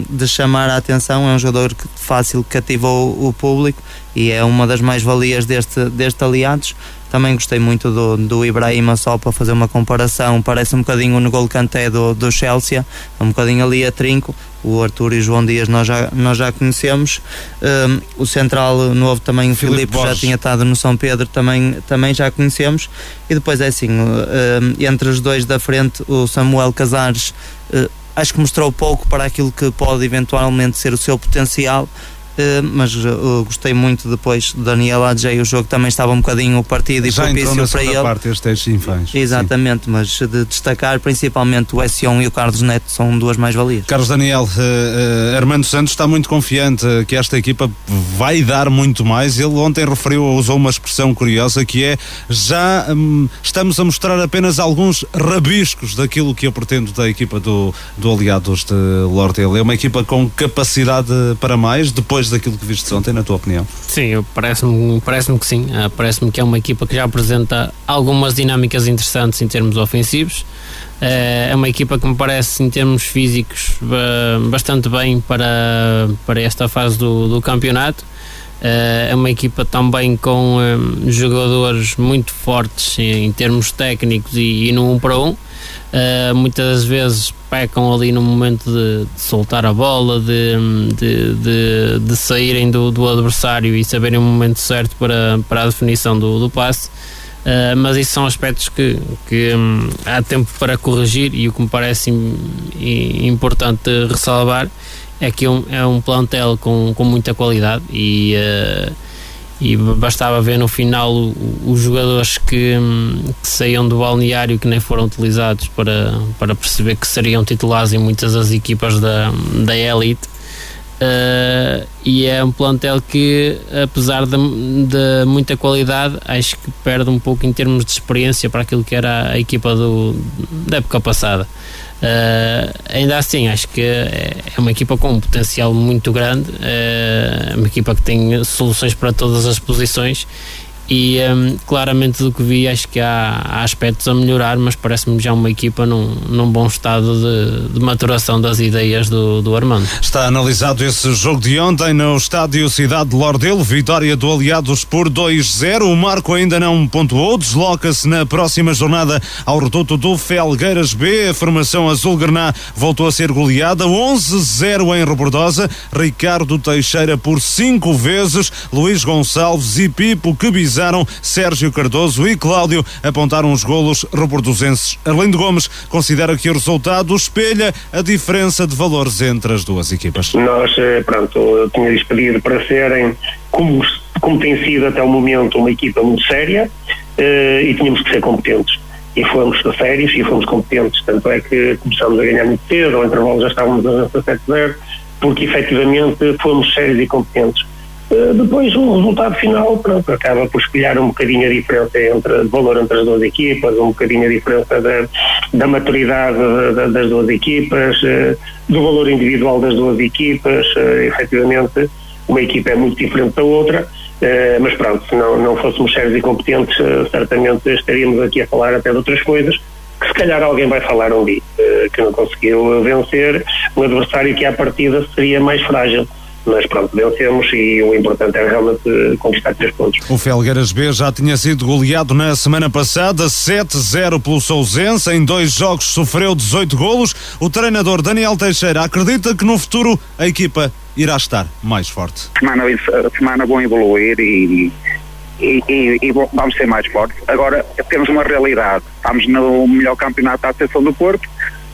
de, chamar a atenção, é um jogador que fácil cativou o, o público e é uma das mais-valias deste, deste aliados. Também gostei muito do, do Ibrahima só para fazer uma comparação, parece um bocadinho no gol canté do, do Chelsea, um bocadinho ali a trinco, o Arthur e o João Dias nós já, nós já conhecemos. Um, o central novo também, o Filipe, Filipe já tinha estado no São Pedro, também, também já conhecemos. E depois é assim, um, entre os dois da frente, o Samuel Casares uh, acho que mostrou pouco para aquilo que pode eventualmente ser o seu potencial. Uh, mas uh, gostei muito depois do Daniel AJ, o jogo também estava um bocadinho partido e Já propício para ele. parte estes infãs. Exatamente, Sim. mas de destacar principalmente o S1 e o Carlos Neto são duas mais-valias. Carlos Daniel, uh, Armando Santos está muito confiante que esta equipa vai dar muito mais. Ele ontem referiu, usou uma expressão curiosa que é já um, estamos a mostrar apenas alguns rabiscos daquilo que eu pretendo da equipa do, do Aliados de Lordel. É uma equipa com capacidade para mais, depois depois daquilo que viste ontem, na tua opinião? Sim, parece-me parece que sim. Uh, parece-me que é uma equipa que já apresenta algumas dinâmicas interessantes em termos ofensivos. Uh, é uma equipa que me parece, em termos físicos, bastante bem para, para esta fase do, do campeonato. Uh, é uma equipa também com jogadores muito fortes em termos técnicos e, e, no 1 um para 1. Um. Uh, muitas vezes pecam ali no momento de, de soltar a bola, de, de, de, de saírem do, do, adversário e saberem o momento certo para, para a definição do, do passe. Uh, mas isso são aspectos que, que um, há tempo para corrigir e o que me parece importante ressalvar é que é um, é um plantel com, com muita qualidade e uh, e bastava ver no final os jogadores que, hum, que saíam do balneário que nem foram utilizados para, para perceber que seriam titulares em muitas das equipas da, da elite. Uh, e é um plantel que apesar de, de, muita qualidade acho que perde um pouco em termos de experiência para aquilo que era a equipa do, da época passada Uh, ainda assim, acho que é, é uma equipa com um potencial muito grande, uh, uma equipa que tem soluções para todas as posições e um, claramente do que vi acho que há, há aspectos a melhorar mas parece-me já uma equipa num, num bom estado de, de, maturação das ideias do, do Armando. Está analisado esse jogo de ontem no estádio Cidade de Lordelo, vitória do Aliados por 2-0, o Marco ainda não pontuou, desloca-se na próxima jornada ao reduto do Felgueiras B, a formação azul-grená voltou a ser goleada. 11-0 em Robordosa, Ricardo Teixeira por cinco vezes, Luís Gonçalves e Pipo que Sérgio Cardoso e Cláudio apontaram os golos rebordosenses. Arlindo Gomes considera que o resultado espelha a diferença de valores entre as duas equipas. Nós, eh, pronto, eu tinha-lhes pedido para serem, como, como tem sido até o momento, uma equipa muito séria eh, e tínhamos que ser competentes e fomos sérios e fomos competentes. Tanto é que começamos a ganhar muito cedo, ao intervalo já estávamos a 17-0, porque efetivamente fomos sérios e competentes. Eh, depois o resultado final pronto, acaba por espelhar um bocadinho a diferença entre o valor entre as duas equipas, um bocadinho a diferença da, da maturidade da, das duas equipas, uh, do valor individual das duas equipas, uh, efetivamente uma equipa é muito diferente da outra, mas pronto, se não, não fôssemos sérios e competentes, certamente estaríamos aqui a falar até de outras coisas, que se calhar alguém vai falar um dia, que não conseguiu vencer um adversário que à partida seria mais frágil mas pronto, vencemos e o importante é realmente conquistar três pontos. O Felgueiras B já tinha sido goleado na semana passada, 7-0 pelo Sousense, em dois jogos sofreu 18 golos. O treinador Daniel Teixeira acredita que no futuro a equipa irá estar mais forte. Semana, semana vão evoluir e, e, e, e, vamos ser mais fortes. Agora temos uma realidade, estamos no melhor campeonato da Associação do Porto,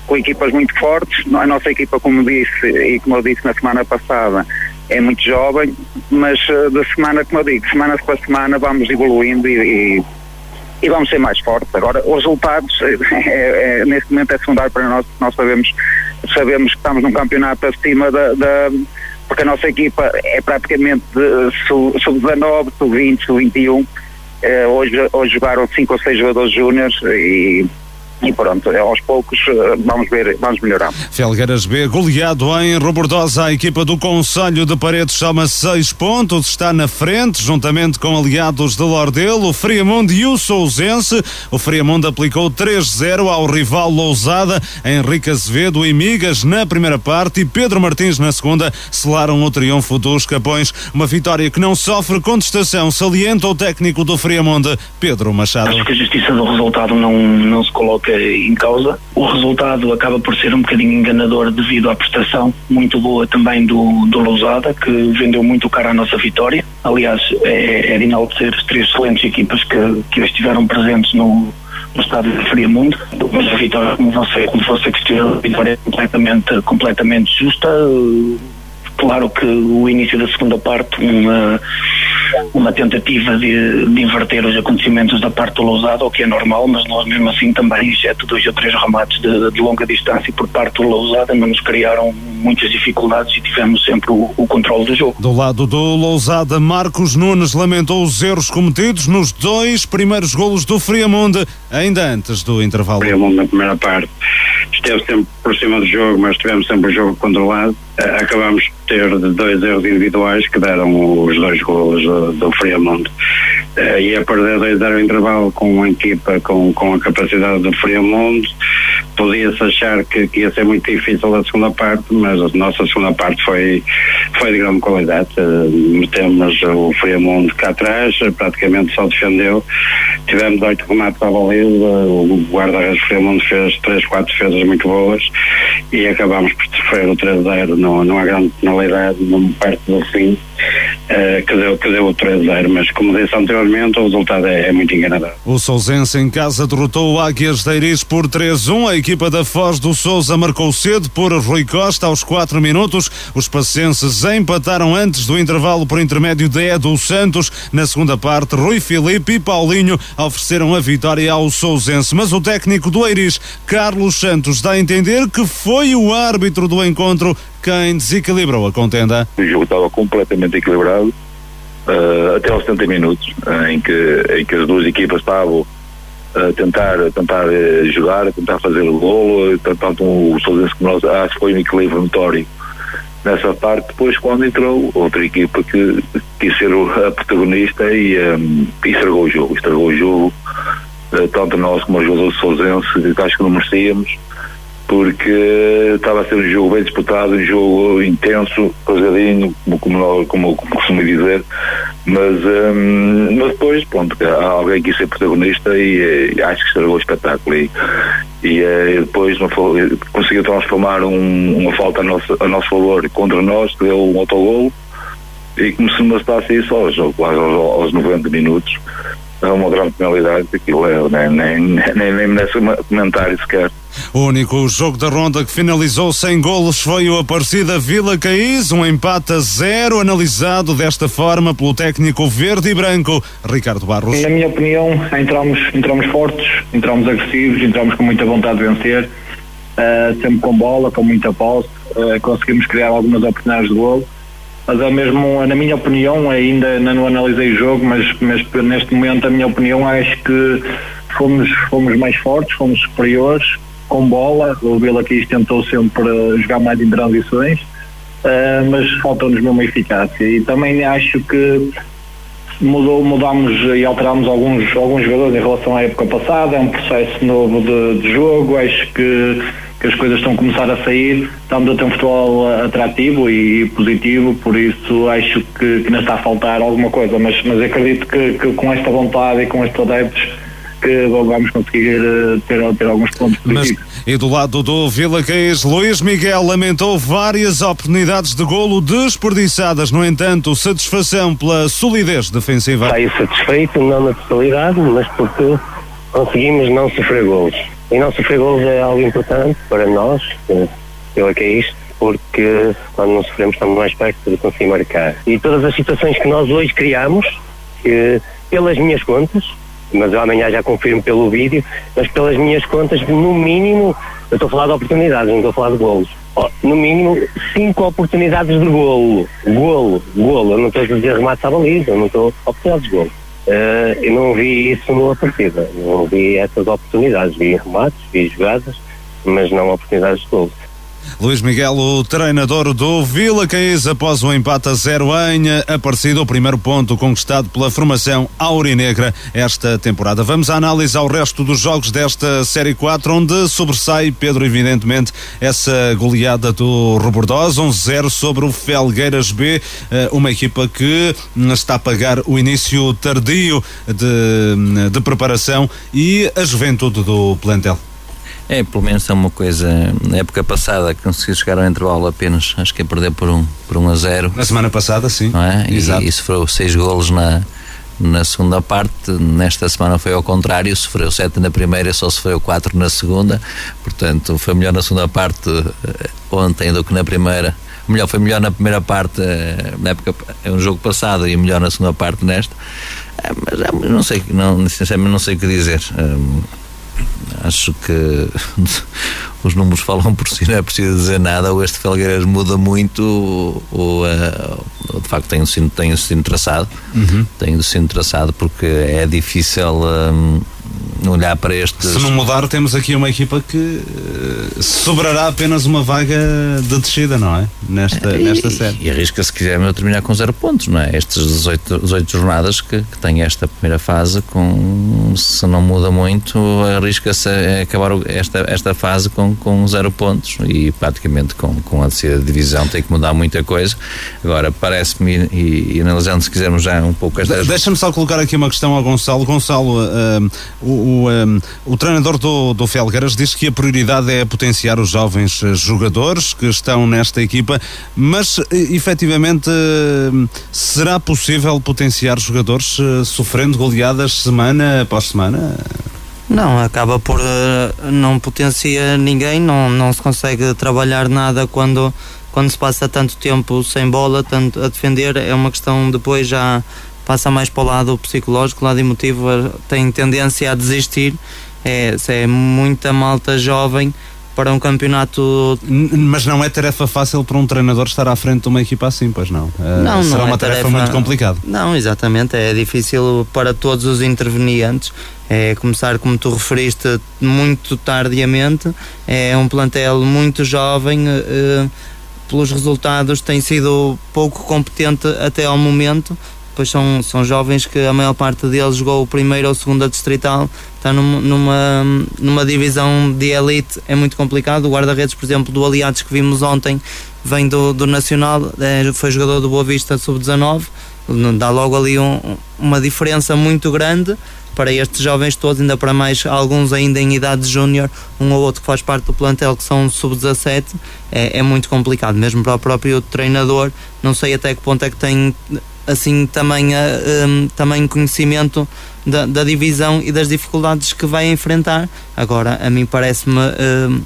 com equipas muito fortes. A nossa equipa, como disse e como eu disse na semana passada, é muito jovem, mas uh, da semana, como eu digo, semana para semana vamos evoluindo e, e, e vamos ser mais fortes. Agora, os resultados, é, é, neste momento é secundário para nós, nós sabemos, sabemos que estamos num campeonato acima da, da porque a nossa equipa é praticamente sub-19, sub-20, sub-21. hoje, hoje jogaram cinco ou seis jogadores júniores e e pronto, é aos poucos eh, vamos ver, vamos melhorar. Felgueiras B, goleado em Robordosa, a equipa do Conselho de Paredes chama seis pontos, está na frente, juntamente com aliados de Lordelo, o Friamundo e o Sousense. O Friamundo aplicou 3-0 ao rival Lousada, Henrique Azevedo e Migas na primeira parte e Pedro Martins na segunda selaram o triunfo dos Capões. Uma vitória que não sofre contestação, salienta o técnico do Friamundo, Pedro Machado. Acho que a justiça do resultado não, não se coloca em causa. O resultado acaba por ser um bocadinho enganador devido à prestação muito boa também do, do Lousada, que vendeu muito caro a nossa vitória. Aliás, é, é de enaltecer as três excelentes equipas que, que estiveram presentes no, no estádio de Friamundo, mas a vitória, como você, como você questionou, a vitória é completamente, completamente justa. Claro que o início da segunda parte, uma uma tentativa de, de, inverter os acontecimentos da parte do Lousada, o que é normal, mas nós mesmo assim também, exceto dois ou três remates de, de longa distância por parte do Lousada, não nos criaram muitas dificuldades e tivemos sempre o, o controle do jogo. Do lado do Lousada, Marcos Nunes lamentou os erros cometidos nos dois primeiros golos do Friamonde, ainda antes do intervalo. O Friamonde na primeira parte esteve sempre por cima do jogo, mas tivemos sempre o jogo controlado. Uh, acabamos de ter dois erros individuais que deram os dois golos do, do Friamonte. Uh, e a perder 2-0 intervalo com uma equipa com, com a capacidade do Friamonte, podia-se achar que, que, ia ser muito difícil a segunda parte, mas a nossa segunda parte foi, foi de grande qualidade. Uh, metemos o Friamonte cá atrás, praticamente só defendeu. Tivemos oito remates à baliza, o guarda-redes Friamonte fez três, quatro defesas muito boas e acabámos por sofrer o 3-0 não, não há grande penalidade, não perto do fim, que deu o 3-0, mas como disse anteriormente, o resultado é, é muito enganador. O Sousense em casa derrotou o Águias de Iris por 3-1, a equipa da Foz do Souza marcou cedo por Rui Costa aos 4 minutos, os pacienses empataram antes do intervalo por intermédio de Edu Santos, na segunda parte Rui Filipe e Paulinho ofereceram a vitória ao Sousense, mas o técnico do Eiris, Carlos Santos, dá a entender que foi o árbitro do encontro quem desequilibrou a contenda. O jogo estava completamente equilibrado uh, até aos 70 minutos, uh, em, que, em que as duas equipas estavam a tentar, a tentar jogar, a tentar fazer o golo, tanto o Sousense como nós, acho que foi um equilíbrio notório nessa parte. Depois, quando entrou outra equipa que quis ser a protagonista e, um, e estragou o jogo, estragou o jogo, tanto nós como os jogadores do Sousense, que acho que não merecíamos porque estava a ser um jogo bem disputado, um jogo intenso, pesadinho, como, como, como, costumo dizer, mas, um, mas depois, pronto, alguém quis ser protagonista e, e acho que estragou o espetáculo. E, e, e depois uma, conseguiu transformar um, uma falta a nosso, a nosso favor contra nós, que deu um autogol e como se não bastasse isso aos, aos, aos 90 minutos é uma grande penalidade, aquilo é, nem, nem, nem, nem merece comentário sequer. O único jogo da ronda que finalizou sem golos foi o Aparecida Vila Caís, um empate a zero, analisado desta forma pelo técnico verde e branco, Ricardo Barros. Na minha opinião, entramos, entramos fortes, entramos agressivos, entramos com muita vontade de vencer, uh, sempre com bola, com muita posse, uh, conseguimos criar algumas oportunidades de golo mas é mesmo, na minha opinião, ainda, não analisei o jogo, mas, mas neste momento a minha opinião acho que fomos, fomos mais fortes, fomos superiores, com bola, o Vila Quis tentou sempre jogar mais em transições, uh, mas faltou-nos mesmo eficácia. E também acho que mudou, mudámos e alterámos alguns, alguns jogadores em relação à época passada, é um processo novo de, de jogo, acho que que as coisas estão a começar a sair, estamos a ter um futebol atrativo e positivo, por isso acho que, que ainda está a faltar alguma coisa, mas, mas acredito que, que com esta vontade e com estes adeptos que vamos conseguir eh, ter, ter alguns pontos positivos. Mas, e do lado do Vila Caís, Luís Miguel lamentou várias oportunidades de golo desperdiçadas, no entanto, satisfação pela solidez defensiva. Está satisfeito, não na totalidade, mas porque conseguimos não sofrer golos. E não sofrer golos é algo importante para nós, pelo que é isto, porque quando não sofremos estamos mais perto de conseguir marcar. E todas as situações que nós hoje criamos, que, pelas minhas contas, mas amanhã já confirmo pelo vídeo, mas pelas minhas contas, no mínimo, eu estou a falar de oportunidades, não estou a falar de golos. oh, no mínimo, cinco oportunidades de golo. Golo, golo. Eu não estou a dizer remates à baliza, eu não estou oportunidades de golo. Uh, eu não vi isso numa partida. Não vi essas oportunidades. Vi remates, vi jogadas, mas não oportunidades de golo. Luís Miguel, o treinador do Vila Caís, após o empate a zero em Aparecido, o primeiro ponto conquistado pela formação aurinegra esta temporada. Vamos analisar o resto dos jogos desta Série 4, onde sobressai, Pedro, evidentemente, essa goleada do Robordosa, 1-0 sobre o Felgueiras B, eh, uma equipa que está a pagar o início tardio de, de preparação e a juventude do plantel. É, pelo menos é uma coisa. Na época passada consegui chegar ao intervalo apenas, acho que é perder por um, por um a zero. Na semana passada, sim. Não é? Exato. E, e sofreu seis golos na, na segunda parte. Nesta semana foi ao contrário, sofreu sete na primeira, só sofreu quatro na segunda. Portanto, foi melhor na segunda parte eh, ontem do que na primeira. Melhor, foi melhor na primeira parte, eh, na época, é um jogo passado, e melhor na segunda parte nesta. É, mas não sei, não, sinceramente não sei o que dizer. Acho que os números falam por si, não é preciso dizer nada. O este Felgueiras muda muito, o, o, de facto tem o sino, tem o sino traçado, uhum. tem o sino traçado porque é difícil. Um, olhar para este. Se não mudar, temos aqui uma equipa que uh, sobrará apenas uma vaga de descida, não é? Nesta, e, nesta série. E arrisca, se quiser, terminar com zero pontos, não é? Estas 18, 18 jornadas que, que tem esta primeira fase, com, se não muda muito, arrisca-se a acabar esta, esta fase com, com zero pontos e praticamente com, com a de divisão tem que mudar muita coisa. Agora, parece-me, e, e, analisando se quisermos já um pouco esta. Deixa-me só colocar aqui uma questão ao Gonçalo. Gonçalo, uh, o um, o treinador do, do Felgueiras diz que a prioridade é potenciar os jovens eh, jogadores que estão nesta equipa, mas eh, efetivamente será possível potenciar jogadores eh, sofrendo goleadas semana após semana? Não, acaba por não potencia ninguém, não, não se consegue trabalhar nada quando, quando se passa tanto tempo sem bola, tanto a defender, é uma questão depois já passa mais para o lado psicológico, o lado emotivo, tem tendência a desistir. É, é muita malta jovem para um campeonato. Mas não é tarefa fácil para um treinador estar à frente de uma equipa assim, pois não? Uh, não, será não uma é tarefa, tarefa, muito complicada. Não, exatamente. É difícil para todos os intervenientes. É começar, como tu referiste, muito tardiamente. É um plantel muito jovem. Uh, pelos resultados tem sido pouco competente até ao momento pois são, são jovens que a maior parte deles jogou o primeiro ou segundo distrital, está numa, numa, numa divisão de elite, é muito complicado. O guarda-redes, por exemplo, do Aliados que vimos ontem, vem do, do Nacional, é, foi jogador do Boa Vista sub-19, dá logo ali um, uma diferença muito grande para estes jovens todos, ainda para mais alguns ainda em idade júnior, um ou outro que faz parte do plantel que são sub-17, é, é muito complicado, mesmo para o próprio treinador, não sei até que ponto é que tem assim também, um, também conhecimento da, da, divisão e das dificuldades que vai enfrentar. Agora, a mim parece-me um,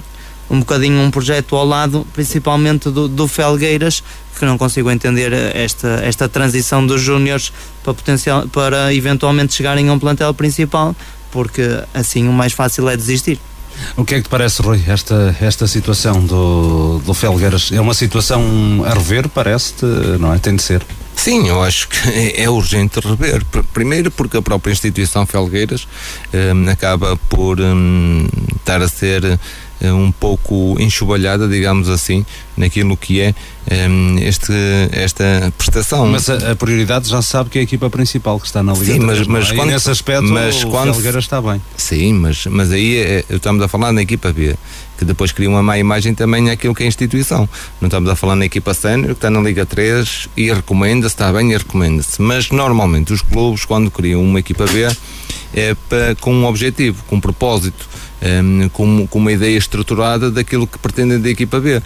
um bocadinho um projeto ao lado, principalmente do, do Felgueiras, que não consigo entender esta, esta transição dos júniores para, potencial, para eventualmente chegarem a um plantel principal, porque assim o mais fácil é desistir. O que é que te parece, Rui, esta, esta situação do, do Felgueiras? É uma situação a rever, parece-te, não é? Tem de ser. Sim, eu acho que é urgente rever. Primeiro porque a própria instituição Felgueiras um, acaba por um, estar a ser eh, um pouco enxovalhada, digamos assim, naquilo que é um, este, esta prestação. Mas a, a, prioridade já sabe que é a equipa principal que está na Liga Sim, mas, mas é? quando, nesse aspecto mas o quando, Felgueiras está bem. Sim, mas, mas aí é, estamos a falar na equipa B que depois cria uma má imagem também aquilo que é a instituição. Não estamos a falar na equipa sénior, que está na Liga 3 e recomenda-se, está bem e recomenda-se. Mas normalmente os clubes, quando criam uma equipa B, é para, com um objetivo, com um propósito. Um, com, com, uma ideia estruturada daquilo que pretendem da equipa B. Uh,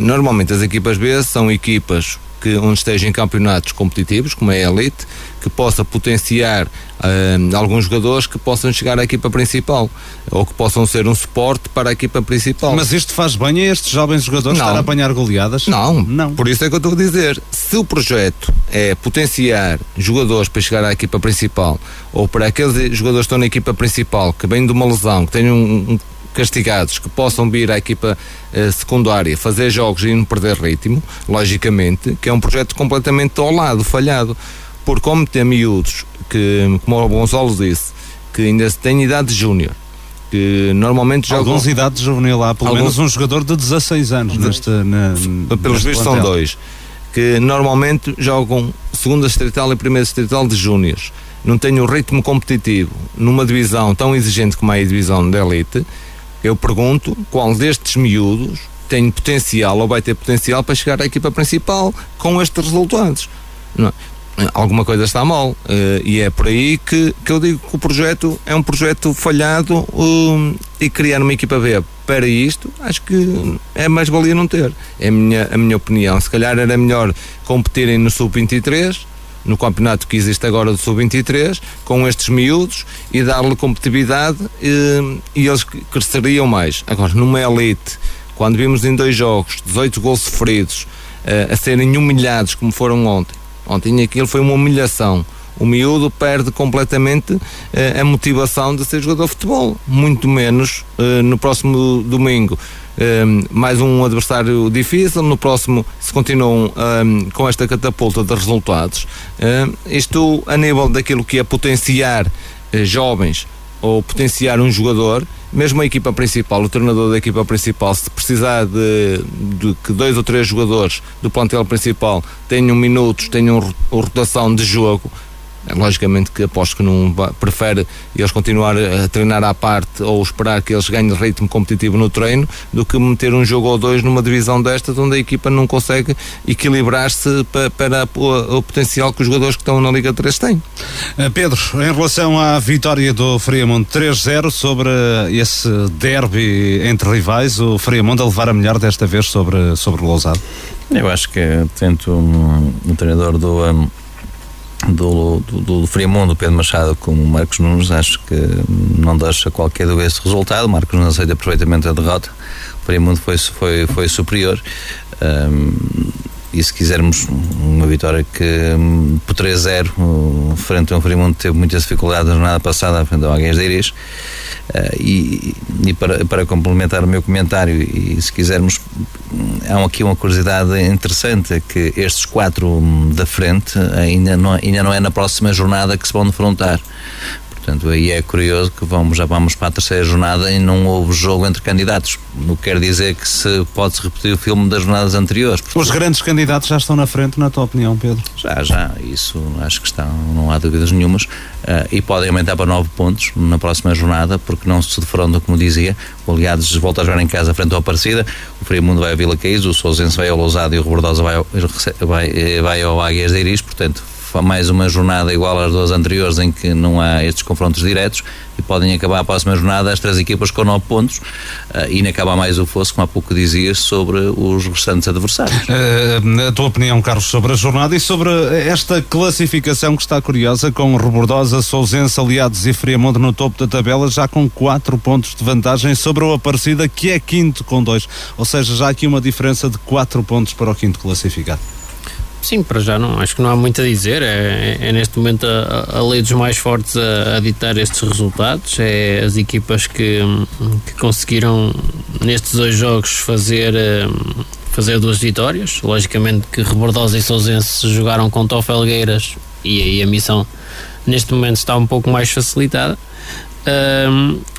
normalmente as equipas B são equipas que onde estejam em campeonatos competitivos, como é a Elite, que possa potenciar uh, alguns jogadores que possam chegar à equipa principal ou que possam ser um suporte para a equipa principal. Mas isto faz bem a estes jovens jogadores não. estar a apanhar goleadas? Não, não. Por isso é que eu estou a dizer. Se o projeto é potenciar jogadores para chegar à equipa principal ou para aqueles jogadores que estão na equipa principal que vêm de uma lesão, que têm um, um castigados, que possam vir à equipa uh, secundária fazer jogos e não perder ritmo, logicamente, que é um projeto completamente ao lado, falhado. Por como tem miúdos, que, como o Gonçalo disse, que ainda têm idade de júnior, que normalmente jogam. Alguns idade juvenil lá, pelo Alguns... menos um jogador de 16 anos neste. Na, pelos vistos são dois, que normalmente jogam segunda estrital e primeira estrital de júniores. Não têm o ritmo competitivo numa divisão tão exigente como é a divisão da elite. Eu pergunto qual destes miúdos tem potencial ou vai ter potencial para chegar à equipa principal com estes resultados. Não. É? alguma coisa está mal. Uh, e é por aí que, que eu digo que o projeto é um projeto falhado um, e criar uma equipa B para isto, acho que é mais valia não ter. É a minha, a minha opinião. Se calhar era melhor competirem no Sub-23, no campeonato que existe agora do Sub-23, com estes miúdos e dar-lhe competitividade e, e eles cresceriam mais. Agora, numa elite, quando vimos em dois jogos 18 gols sofridos, uh, a serem humilhados como foram ontem, Ontem aquilo foi uma humilhação. O miúdo perde completamente uh, a motivação de ser jogador de futebol, muito menos no próximo domingo. Um, mais um adversário difícil. No próximo, se continuam um, com esta catapulta de resultados, um, isto a nível daquilo que é potenciar uh, jovens ou potenciar um jogador, mesmo a equipa principal, o treinador da equipa principal, se precisar de, de que dois ou três jogadores do plantel principal tenham minutos, tenham rotação de jogo, logicamente que aposto que não prefere eles continuar a treinar à parte ou esperar que eles ganhem ritmo competitivo no treino do que meter um jogo ou dois numa divisão destas onde a equipa não consegue equilibrar-se para, para o, o, potencial que os jogadores que estão na Liga 3 têm. Eh, Pedro, em relação à vitória do Friamonte 3-0 sobre esse derby entre rivais, o Friamonte a levar a melhor desta vez sobre, sobre o Lousado? Eu acho que tanto um, o treinador do um, do, do, do Friamundo, Pedro Machado, como Marcos Nunes, acho que não deixa qualquer dúvida esse resultado. Marcos Nunes aceita perfeitamente a derrota. O Friamundo foi, foi, foi superior. Um, e se quisermos uma vitória que hum, por 3-0 frente a um Frimundo teve muitas dificuldades na jornada passada frente ao Águias de Iris uh, e, e para, para complementar o meu comentário e se quisermos há aqui uma curiosidade interessante é que estes quatro hum, da frente ainda não, ainda não é na próxima jornada que se vão defrontar Portanto, aí é curioso que vamos, já vamos para a terceira jornada e não houve jogo entre candidatos. Não quer dizer que se pode-se repetir o filme das jornadas anteriores. Os grandes candidatos já estão na frente, na tua opinião, Pedro? Já, já. Isso acho que estão, não há dúvidas nenhumas. Uh, e podem aumentar para nove pontos na próxima jornada, porque não se defrontam, como dizia. O Aliados volta a jogar em casa frente ao Aparecida, o Friamundo vai a Vila Caís, o Sousense vai ao Lousado e o Rebordosa vai, ao, vai, vai ao Águias de Iris, portanto mais uma jornada igual às duas anteriores em que não há estes confrontos diretos e podem acabar a próxima jornada as três equipas com nove pontos uh, e acabar mais o fosse, como há pouco dizias, sobre os restantes adversários. Uh, a tua opinião, Carlos, sobre a jornada e sobre esta classificação que está curiosa com Rebordosa, Sousense, Aliados e Friamonte no topo da tabela, já com quatro pontos de vantagem sobre o Aparecida, que é quinto com dois. Ou seja, já aqui uma diferença de quatro pontos para o quinto classificado. Sim, para já não, acho que não há muito a dizer. É, é neste momento a, a, lei dos mais fortes a, a, ditar estes resultados. É as equipas que, que conseguiram nestes dois jogos fazer, hum, fazer duas vitórias. Logicamente que Rebordosa e Sousense jogaram com Tofelgueiras e aí a missão neste momento está um pouco mais facilitada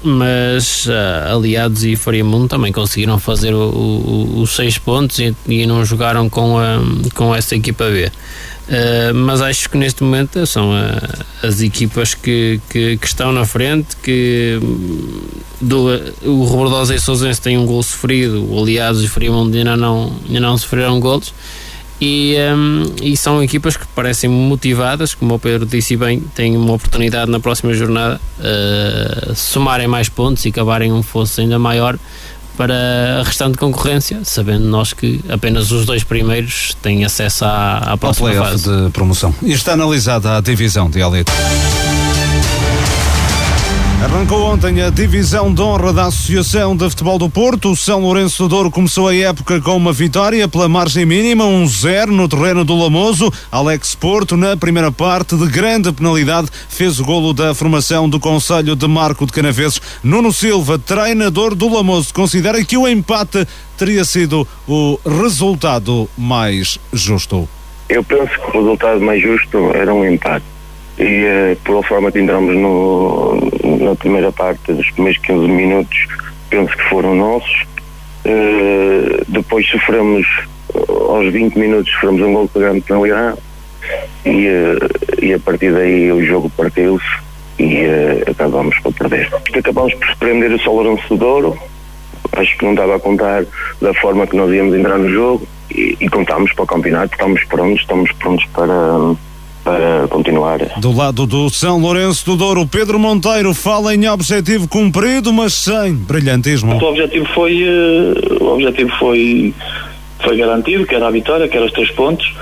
mas uh, Aliados e Mundo também conseguiram fazer os seis pontos e, e, não jogaram com, a, com essa equipa B. Uh, mas acho que neste momento são uh, as equipas que, que, que, estão na frente que do, o Rebordosa e Sousense têm um gol sofrido o Aliados e Friamundo ainda não, ainda não sofreram golos e, um, e são equipas que parecem motivadas, como o Pedro disse bem, têm uma oportunidade na próxima jornada uh, somarem mais pontos e acabarem um fosso ainda maior para a restante concorrência, sabendo nós que apenas os dois primeiros têm acesso à, à próxima fase de promoção. E está analisada a divisão de elite. Arrancou ontem a divisão de honra da Associação de Futebol do Porto. O São Lourenço do Douro começou a época com uma vitória pela margem mínima, 1-0 no terreno do Lamoso. Alex Porto, na primeira parte, de grande penalidade, fez o golo da formação do Conselho de Marco de Canaveses. Nuno Silva, treinador do Lamoso, considera que o empate teria sido o resultado mais justo. Eu penso que o resultado mais justo era um empate e uh, pela forma que entramos no, na primeira parte dos primeiros 15 minutos penso que foram nossos. Uh, depois sofremos aos 20 minutos sofremos um gol pegando penalidade e, uh, e a partir daí o jogo partiu-se e acabamos por perder. Acabamos por surpreender o São Lourenço do Douro acho que não estava a contar da forma que nós íamos entrar no jogo e, e contámos para o campeonato, estamos prontos, estamos prontos para para continuar. Do lado do São Lourenço do Douro, Pedro Monteiro fala em objetivo cumprido, mas sem brilhantismo. O objetivo foi, uh, o objetivo foi foi garantido, que era a vitória, que era os três pontos.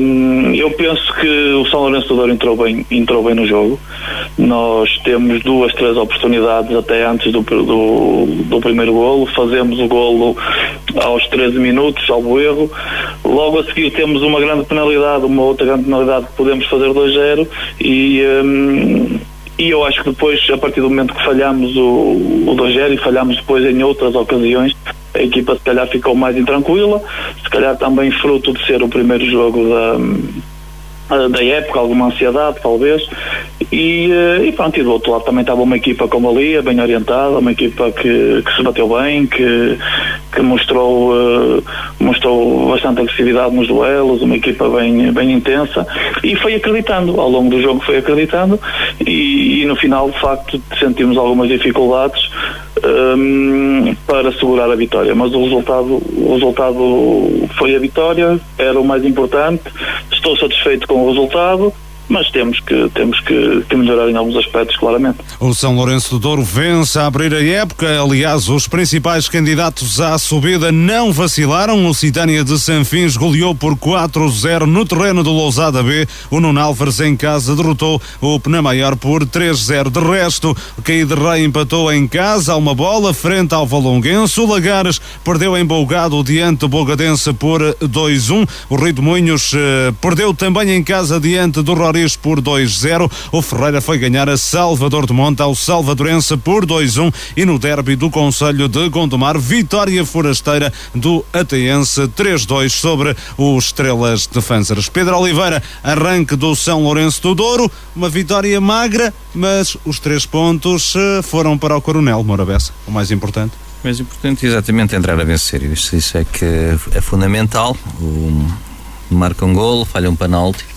Um, eu penso que o São Lourenço do Douro entrou bem, entrou bem no jogo. Nós temos duas, três oportunidades até antes do, do, do primeiro golo. Fazemos o golo aos 13 minutos, salvo erro. Logo a seguir temos uma grande penalidade, uma outra grande penalidade que podemos fazer 2-0 e um, e eu acho que depois, a partir do momento que falhamos o, o 2-0 e falhamos depois em outras ocasiões, a equipa se calhar ficou mais intranquila, se calhar também fruto de ser o primeiro jogo da da época, alguma ansiedade talvez. E, eh, e pronto, e do outro lado também estava uma equipa como ali, bem orientada, uma equipa que, que se bateu bem, que, que mostrou, uh, mostrou bastante agressividade nos duelos, uma equipa bem, bem intensa. E foi acreditando, ao longo do jogo foi acreditando e, e no final de facto sentimos algumas dificuldades um, ehm, para segurar a vitória, mas o resultado, o resultado foi a vitória, era o mais importante, estou satisfeito com o resultado mas temos que temos que, que, melhorar em alguns aspectos, claramente. O São Lourenço do Douro vence a abrir a época. Aliás, os principais candidatos à subida não vacilaram. O Citânia de Sanfins goleou por 4-0 no terreno do Lousada B. O Nuno em casa derrotou o Penamaior por 3-0. De resto, o Caí de Rei empatou em casa a uma bola frente ao Valonguense. O Lagares perdeu em Bolgado diante do Bogadense por 2-1. O Rio de Moinhos eh, perdeu também em casa diante do Ror Por 2-0. O Ferreira foi ganhar a Salvador de Monte ao Salvadorense por 2-1 e no derby do Conselho de Gondomar, vitória forasteira do Ateense 3-2 sobre os Estrelas de Fânceres. Pedro Oliveira, arranque do São Lourenço do Douro, uma vitória magra, mas os três pontos eh, foram para o Coronel Morabessa, o mais importante. O mais importante é exatamente entrar a vencer. Isso, isso é que é fundamental. O, marca um gol, falha um penalti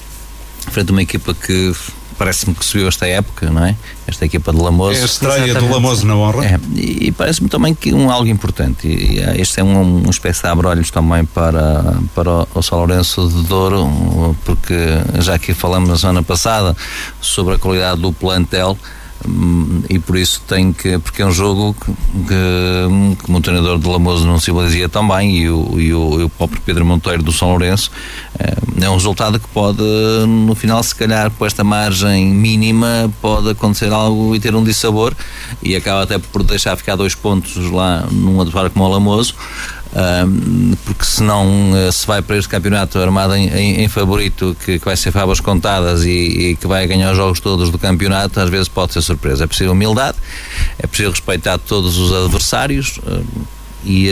frente a uma equipa que parece-me que subiu esta época, não é? Esta equipa de Lamoso. É a estreia Exatamente. do Lamoso na honra. É, e, parece-me também que um algo importante. E, e este é um, um espécie de abrolhos também para, para o, o São Lourenço de Douro, porque já aqui falamos na semana passada sobre a qualidade do plantel e por isso tem que, porque é um jogo que, que como o treinador de Lamoso não se dizia também e o, e, o, e o próprio Pedro Monteiro do São Lourenço é, é um resultado que pode no final se calhar com esta margem mínima pode acontecer algo e ter um dissabor e acaba até por deixar ficar dois pontos lá num adversário como o Lamoso porque senão uh, se vai para este campeonato armado em, em, em favorito que, que, vai ser favas contadas e, e, que vai ganhar os jogos todos do campeonato, às vezes pode ser surpresa. É preciso humildade, é preciso respeitar todos os adversários, e,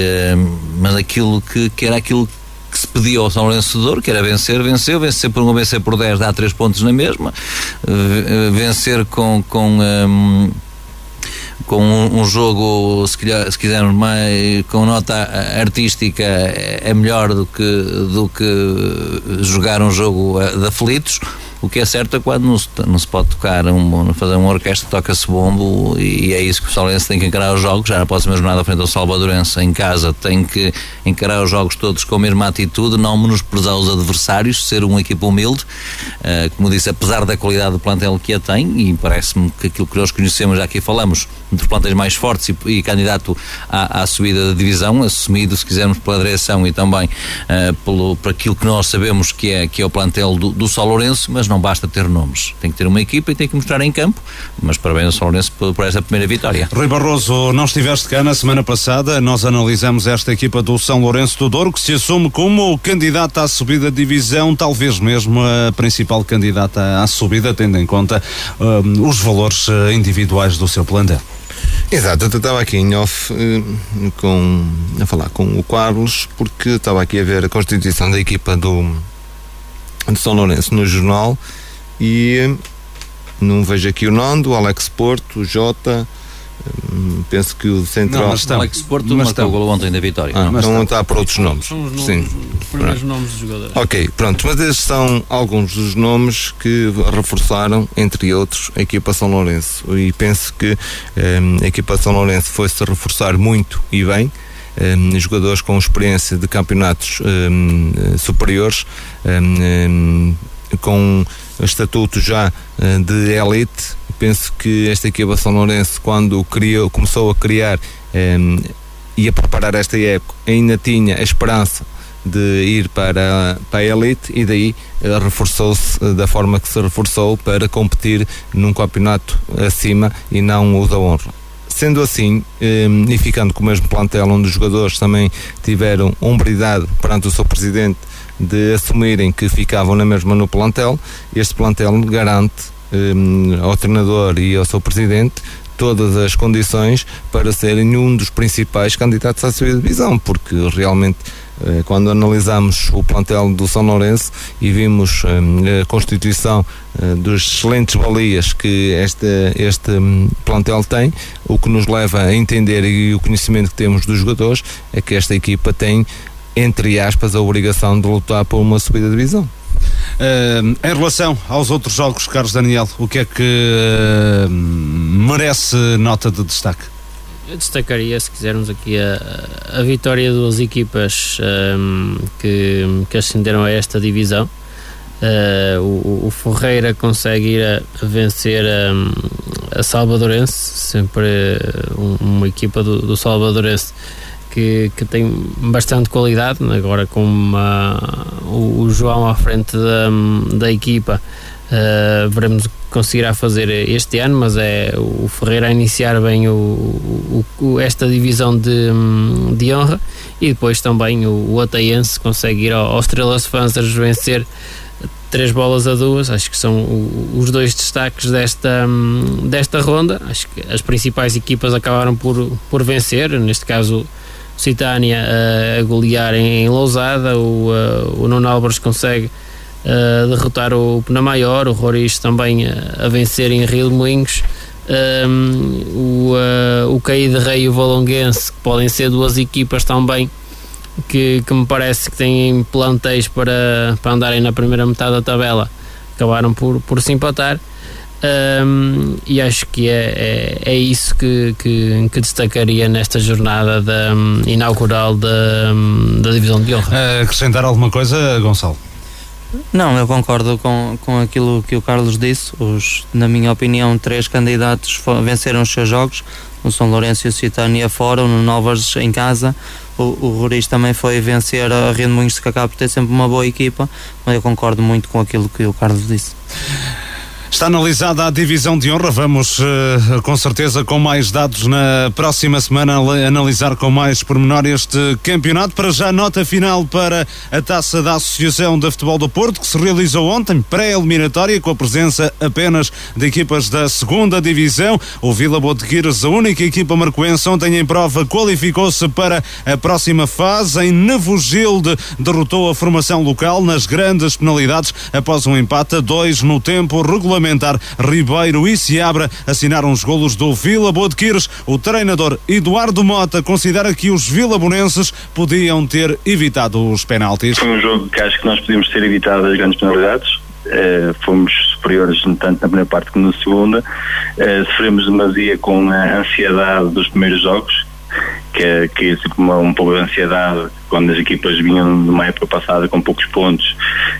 mas aquilo que, que era aquilo que se pediu ao São Douro, que era vencer, venceu, vencer por 1, vencer por 10, dá 3 pontos na mesma, vencer com, com um, com um, um jogo, se, quiser, se quisermos, mais, com nota artística, é, é melhor do que, do que jogar um jogo eh, de aflitos. O que é certo é quando não se, pode tocar, um, fazer uma orquestra, toca-se bombo e é isso que o Salvadorense tem que encarar os jogos. Já na próxima jornada frente ao Salvadorense em casa tem que encarar os jogos todos com a mesma atitude, não menosprezar os adversários, ser uma equipa humilde. Uh, como disse, apesar da qualidade do plantel que a tem, e parece-me que aquilo que nós conhecemos, já aqui falamos, entre plantéis mais fortes e, e candidato à, à, subida da divisão, assumido, se quisermos, pela direção e também uh, pelo, por aquilo que nós sabemos que é, que é o plantel do, do Lourenço, mas apenas não basta ter nomes. Tem que ter uma equipa e tem que mostrar em campo. Mas parabéns ao São Lourenço por, por esta primeira vitória. Rui Barroso, não estiveste cá na semana passada, nós analisamos esta equipa do São Lourenço do Douro, que se assume como candidato à subida de divisão, talvez mesmo a principal candidata à subida, tendo em conta um, os valores uh, individuais do seu plantel. Exato, eu estava aqui em off uh, com, a falar com o Carlos, porque estava aqui a ver a constituição da equipa do, do São Lourenço no jornal e uh, não vejo aqui o Nando, o Alex Porto, o Jota, Hum, penso que o Central. Não, mas está. Alex Porto mas marcou o gol ontem da vitória. Ah, não, não está por outros nomes. São os, nomes, Sim. os primeiros pronto. nomes dos jogadores. Ok, pronto, mas estes são alguns dos nomes que reforçaram, entre outros, a equipa São Lourenço. E penso que um, a equipa São Lourenço foi-se reforçar muito e bem. Um, jogadores com experiência de campeonatos um, superiores, com estatuto já uh, de elite penso que esta equipa São Lourenço, quando criou, começou a criar e a preparar esta época, ainda tinha a esperança de ir para, para a elite e daí uh, reforçou-se da forma que se reforçou para competir num campeonato acima e não o da honra. Sendo assim, um, e ficando com o mesmo plantel, onde os jogadores também tiveram hombridade perante o seu presidente de assumirem que ficavam na mesma no plantel, este plantel garante um, ao treinador e ao seu presidente todas as condições para serem um dos principais candidatos à sua divisão, porque realmente quando analisamos o plantel do São Lourenço e vimos um, a constituição uh, dos excelentes balias que este, este um, plantel tem, o que nos leva a entender e o conhecimento que temos dos jogadores é que esta equipa tem, entre aspas, a obrigação de lutar por uma subida de divisão. Uh, em relação aos outros jogos, Carlos Daniel, o que é que uh, merece nota de destaque? Eu destacaria, se quisermos aqui, a, a vitória de duas equipas um, que, que ascenderam a esta divisão. Uh, o, o, Ferreira consegue ir a, vencer um, a Salvadorense, sempre um, uma equipa do, do Salvadorense que, que tem bastante qualidade, agora com uma, o, o, João à frente da, da equipa. Uh, veremos o que conseguirá fazer este ano, mas é o Ferreira a iniciar bem o, o, o, esta divisão de, de honra e depois também o, o Ataiense consegue ir ao, ao Estrelas vencer três bolas a duas, acho que são os dois destaques desta, desta ronda. Acho que as principais equipas acabaram por, por vencer, neste caso Citânia uh, a golear em, Lousada, o, uh, o Nuno Álvares consegue uh, derrotar o Penamaior, o Roriz também a vencer em Rio de Moinhos. Um, o, uh, o Caí de Rei e o Valonguense, que podem ser duas equipas também que, que me parece que têm plantéis para, para andarem na primeira metade da tabela, acabaram por, por se empatar. Um, e acho que é, é, é isso que, que, que, destacaria nesta jornada da, um, inaugural da, um, da Divisão de Honra. Acrescentar alguma coisa, Gonçalo? Não, eu concordo com, com aquilo que o Carlos disse. Os, na minha opinião, três candidatos venceram os seus jogos: o São Lourenço e o Citânia fora, o Novas em casa. O, o Roriz também foi vencer a Rio de Moinhos, que acaba por ter sempre uma boa equipa, mas eu concordo muito com aquilo que o Carlos disse. Está analisada a divisão de honra. Vamos, uh, com certeza, com mais dados na próxima semana, analisar com mais pormenor este campeonato. Para já, nota final para a taça da Associação de Futebol do Porto, que se realizou ontem, pré-eliminatória, com a presença apenas de equipas da segunda divisão. O Vila Botequires, a única equipa marcoense, ontem em prova, qualificou-se para a próxima fase. Em Nevogilde, derrotou a formação local nas grandes penalidades após um empate a dois no tempo regulamentar Ribeiro e Seabra assinaram os golos do Vila Bodequires. O treinador Eduardo Mota considera que os vilabonenses podiam ter evitado os penaltis. Foi um jogo que acho que nós podíamos ter evitado as grandes penalidades. Uh, fomos superiores tanto na primeira parte como na segunda. Uh, sofremos demasia com a ansiedade dos primeiros jogos que que é tipo uma, um pouco de ansiedade quando as equipas vinham de uma época passada com poucos pontos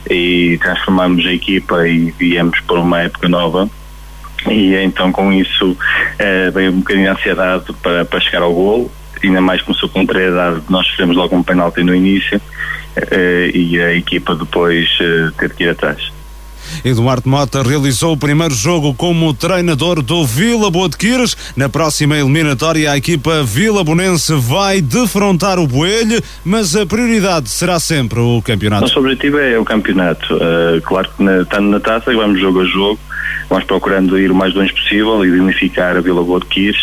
e transformamos a equipa e viemos para uma época nova. E então com isso eh, veio um bocadinho de ansiedade para, para chegar ao gol. Ainda mais com sua contrariedade nós fizemos logo um penalti no início eh, e a equipa depois eh, ter que ir atrás Eduardo Mota realizou o primeiro jogo como treinador do Vila Boa de Quires. Na próxima eliminatória, a equipa Vila Bonense vai defrontar o Boelho, mas a prioridade será sempre o campeonato. Nosso objetivo é o campeonato. Uh, claro que na, estando na taça, vamos jogo a jogo, vamos procurando ir o mais longe possível e unificar a Vila Boa de Quires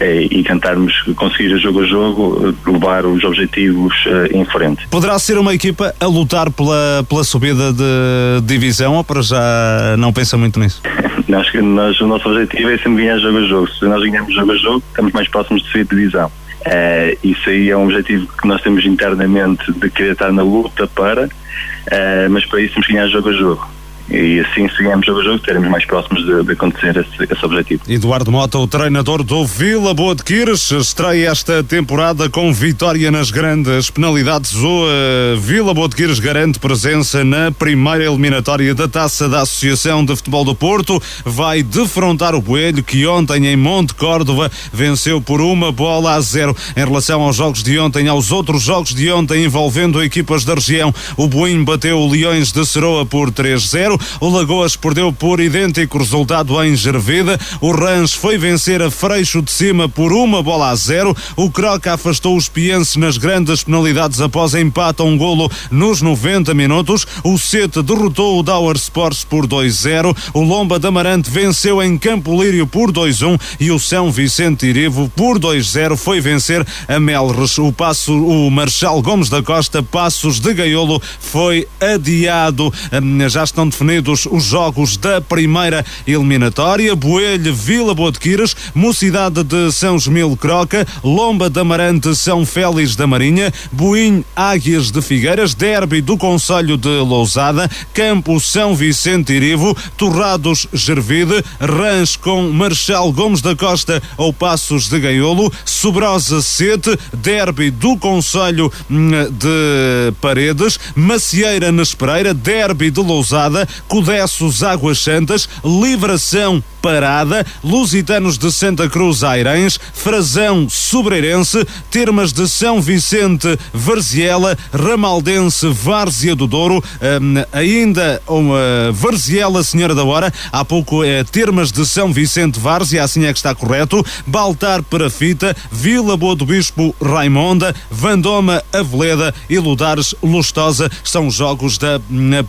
eh, e tentarmos conseguir jogo a jogo levar os objetivos uh, em frente. Poderá ser uma equipa a lutar pela, pela subida de divisão ou para já não pensa muito nisso? nós, nós, o nosso objetivo é sempre ganhar jogo a jogo. Se nós ganhamos jogo a jogo, estamos mais próximos de subir de divisão. Uh, isso aí é um objetivo que nós temos internamente de querer estar na luta para, uh, mas para isso temos que ganhar jogo a jogo e assim seguimos a jogo estaremos mais próximos de, de acontecer esse, esse, objetivo. Eduardo Mota, o treinador do Vila Boa de Quires, estreia esta temporada com vitória nas grandes penalidades. O uh, Vila Boa de Quires garante presença na primeira eliminatória da Taça da Associação de Futebol do Porto. Vai defrontar o Boelho, que ontem em Monte Córdova venceu por uma bola a zero. Em relação aos jogos de ontem, aos outros jogos de ontem envolvendo equipas da região, o Boinho bateu o Leões de Seroa por 3-0. O Lagoas perdeu por idêntico resultado em Gervida. O Rãs foi vencer a Freixo de Cima por uma bola a zero. O Croca afastou os Pienses nas grandes penalidades após empate a um golo nos 90 minutos. O Sete derrotou o Dower Sports por 2-0. O Lomba da Amarante venceu em Campo Lírio por 2-1 e o São Vicente Irivo por 2-0 foi vencer a Melres. O passo, o Marchal Gomes da Costa, Passos de Gaiolo, foi adiado. Hum, já estão definidos definidos os jogos da primeira eliminatória. Boelho, Vila Boa de Quiras, Mocidade de São Gemil Croca, Lomba da Amarante, São Félix da Marinha, Boinho, Águias de Figueiras, Derby do Conselho de Lousada, Campo São Vicente Irivo, Torrados Gervide, Rãs com Marchal Gomes da Costa ou Passos de Gaiolo, Sobrosa Sete, Derby do Conselho hum, de Paredes, Macieira Nespereira, Derby de Lousada, Codessos Águas Santas, Livração Parada, Lusitanos de Santa Cruz Airães, Frazão Sobreirense, Termas de São Vicente Varziela, Ramaldense Várzea do Douro, um, ainda uma Varziela Senhora da Hora, há pouco é Termas de São Vicente Várzea, assim é que está correto, Baltar Parafita, Vila Boa do Bispo Raimonda, Vandoma Aveleda e Ludares Lustosa são os jogos da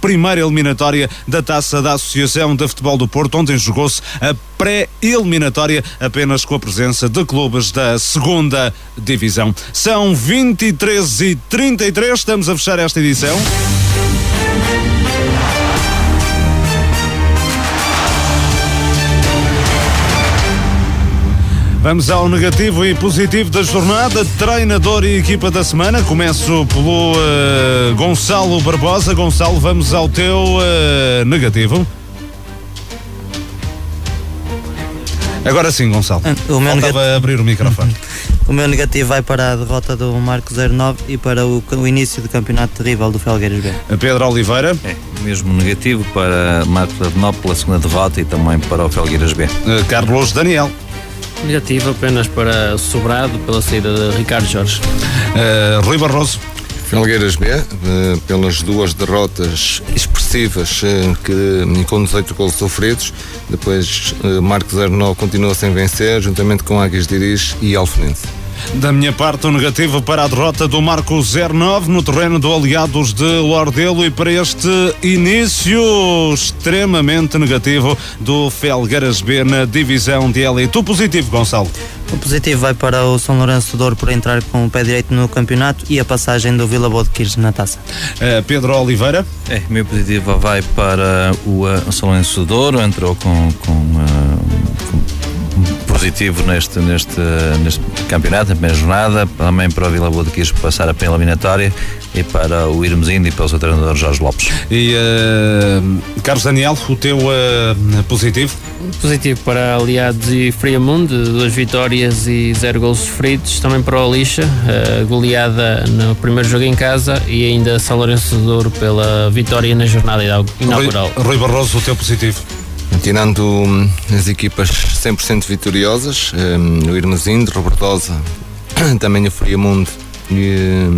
primeira eliminatória da Taça da Associação de Futebol do Porto. Ontem jogou-se pré-eliminatória apenas com a presença de clubes da segunda divisão. São 23 e 33, estamos a fechar esta edição. Vamos ao negativo e positivo da jornada. Treinador e equipa da semana. Começo pelo uh, Gonçalo Barbosa. Gonçalo, vamos ao teu uh, negativo. Agora sim, Gonçalo. O meu negativo... abrir o microfone. o meu negativo vai para a derrota do Marco 09 e para o, o início do campeonato terrível do Felgueiras B. Pedro Oliveira. É, mesmo negativo para Marco 09 pela segunda derrota e também para o Felgueiras B. Uh, Carlos Daniel. Negativo apenas para Sobrado pela saída de Ricardo Jorge. Uh, Rui Barroso. Felgueiras B, uh, pelas duas derrotas expressivas uh, que, com 18 gols sofridos. Depois, Marcos 09 continua sem vencer, juntamente com Águias de Iris e Alfenense. Da minha parte, o negativo para a derrota do Marco 09 no terreno do Aliados de Lordelo e para este início extremamente negativo do Felgueiras B na divisão de elite. O positivo, Gonçalo? O positivo vai para o São Lourenço Douro por entrar com o pé direito no campeonato e a passagem do Vila Boa de Quires na taça. Uh, Pedro Oliveira? É, o meu positivo vai para o uh, São Lourenço Douro, entrou com, com, uh, com positivo neste, neste, neste campeonato, na primeira jornada, também para o Vila Boa de Quis passar a pena eliminatória e para o Irmezindo e para o seu treinador Jorge Lopes. E uh, Carlos Daniel, o teu uh, positivo? Positivo para Aliados e Friamundo, duas vitórias e zero gols sofridos. Também para o Lixa, uh, goleada no primeiro jogo em casa e ainda São Lourenço de Douro pela vitória na jornada inaugural. Rui, Rui Barroso, o teu positivo? Tirando hum, as equipas 100% vitoriosas, um, o Irmezindo, Robertosa, também o Friamundo e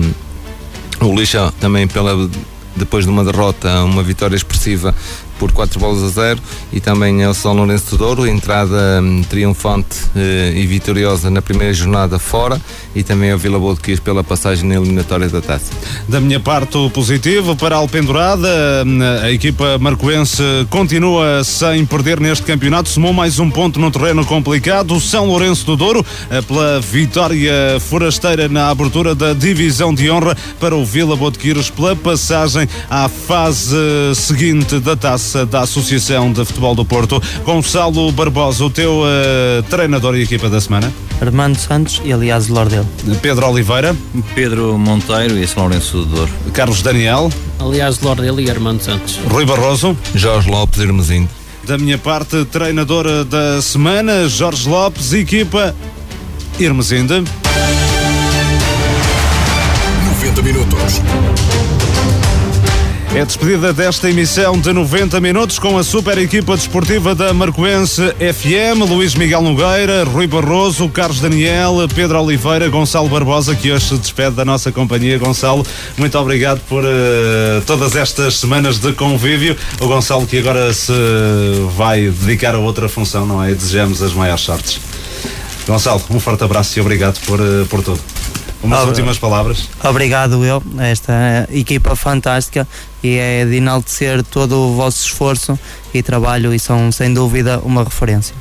um, o Lixa também pela depois de uma derrota, uma vitória expressiva por 4 bolas a 0 e também ao São Lourenço do Douro, entrada um, triunfante uh, e vitoriosa na primeira jornada fora. E também ao Vila Boa de Quis pela passagem na eliminatória da taça. Da minha parte, o positivo para a Alpendurada, hum, a equipa marcoense continua sem perder neste campeonato, somou mais um ponto no terreno complicado, o São Lourenço do Douro, eh, pela vitória forasteira na abertura da divisão de honra para o Vila Boa pela passagem à fase seguinte da taça da Associação de Futebol do Porto. Gonçalo Barbosa, o teu uh, treinador e equipa da semana? Armando Santos e aliás Lordel. Pedro Oliveira. Pedro Monteiro e São Lourenço do Douro. Carlos Daniel. Aliás Lordel e Armando Santos. Rui Barroso. Jorge Lopes Hermesino. Da minha parte, treinadora da semana, Jorge Lopes, equipa Irmesinde. 90 minutos. É despedida desta emissão de 90 minutos com a super equipa desportiva da Marcoense FM, Luís Miguel Nogueira, Rui Barroso, Carlos Daniel, Pedro Oliveira, Gonçalo Barbosa, que hoje se despede da nossa companhia. Gonçalo, muito obrigado por uh, todas estas semanas de convívio. O Gonçalo que agora se vai dedicar a outra função, não é? E desejamos as maiores sortes. Gonçalo, um forte abraço e obrigado por, uh, por tudo. Umas Obra- últimas palavras. Obrigado eu, esta equipa fantástica e é de enaltecer todo o vosso esforço e trabalho e são sem dúvida uma referência.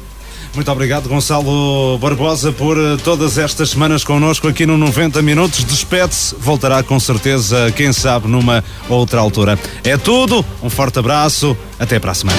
Muito obrigado, Gonçalo Barbosa, por eh, todas estas semanas connosco aqui no 90 Minutos. Despede-se, voltará com certeza, quem sabe, numa outra altura. É tudo, um forte abraço, até para a semana.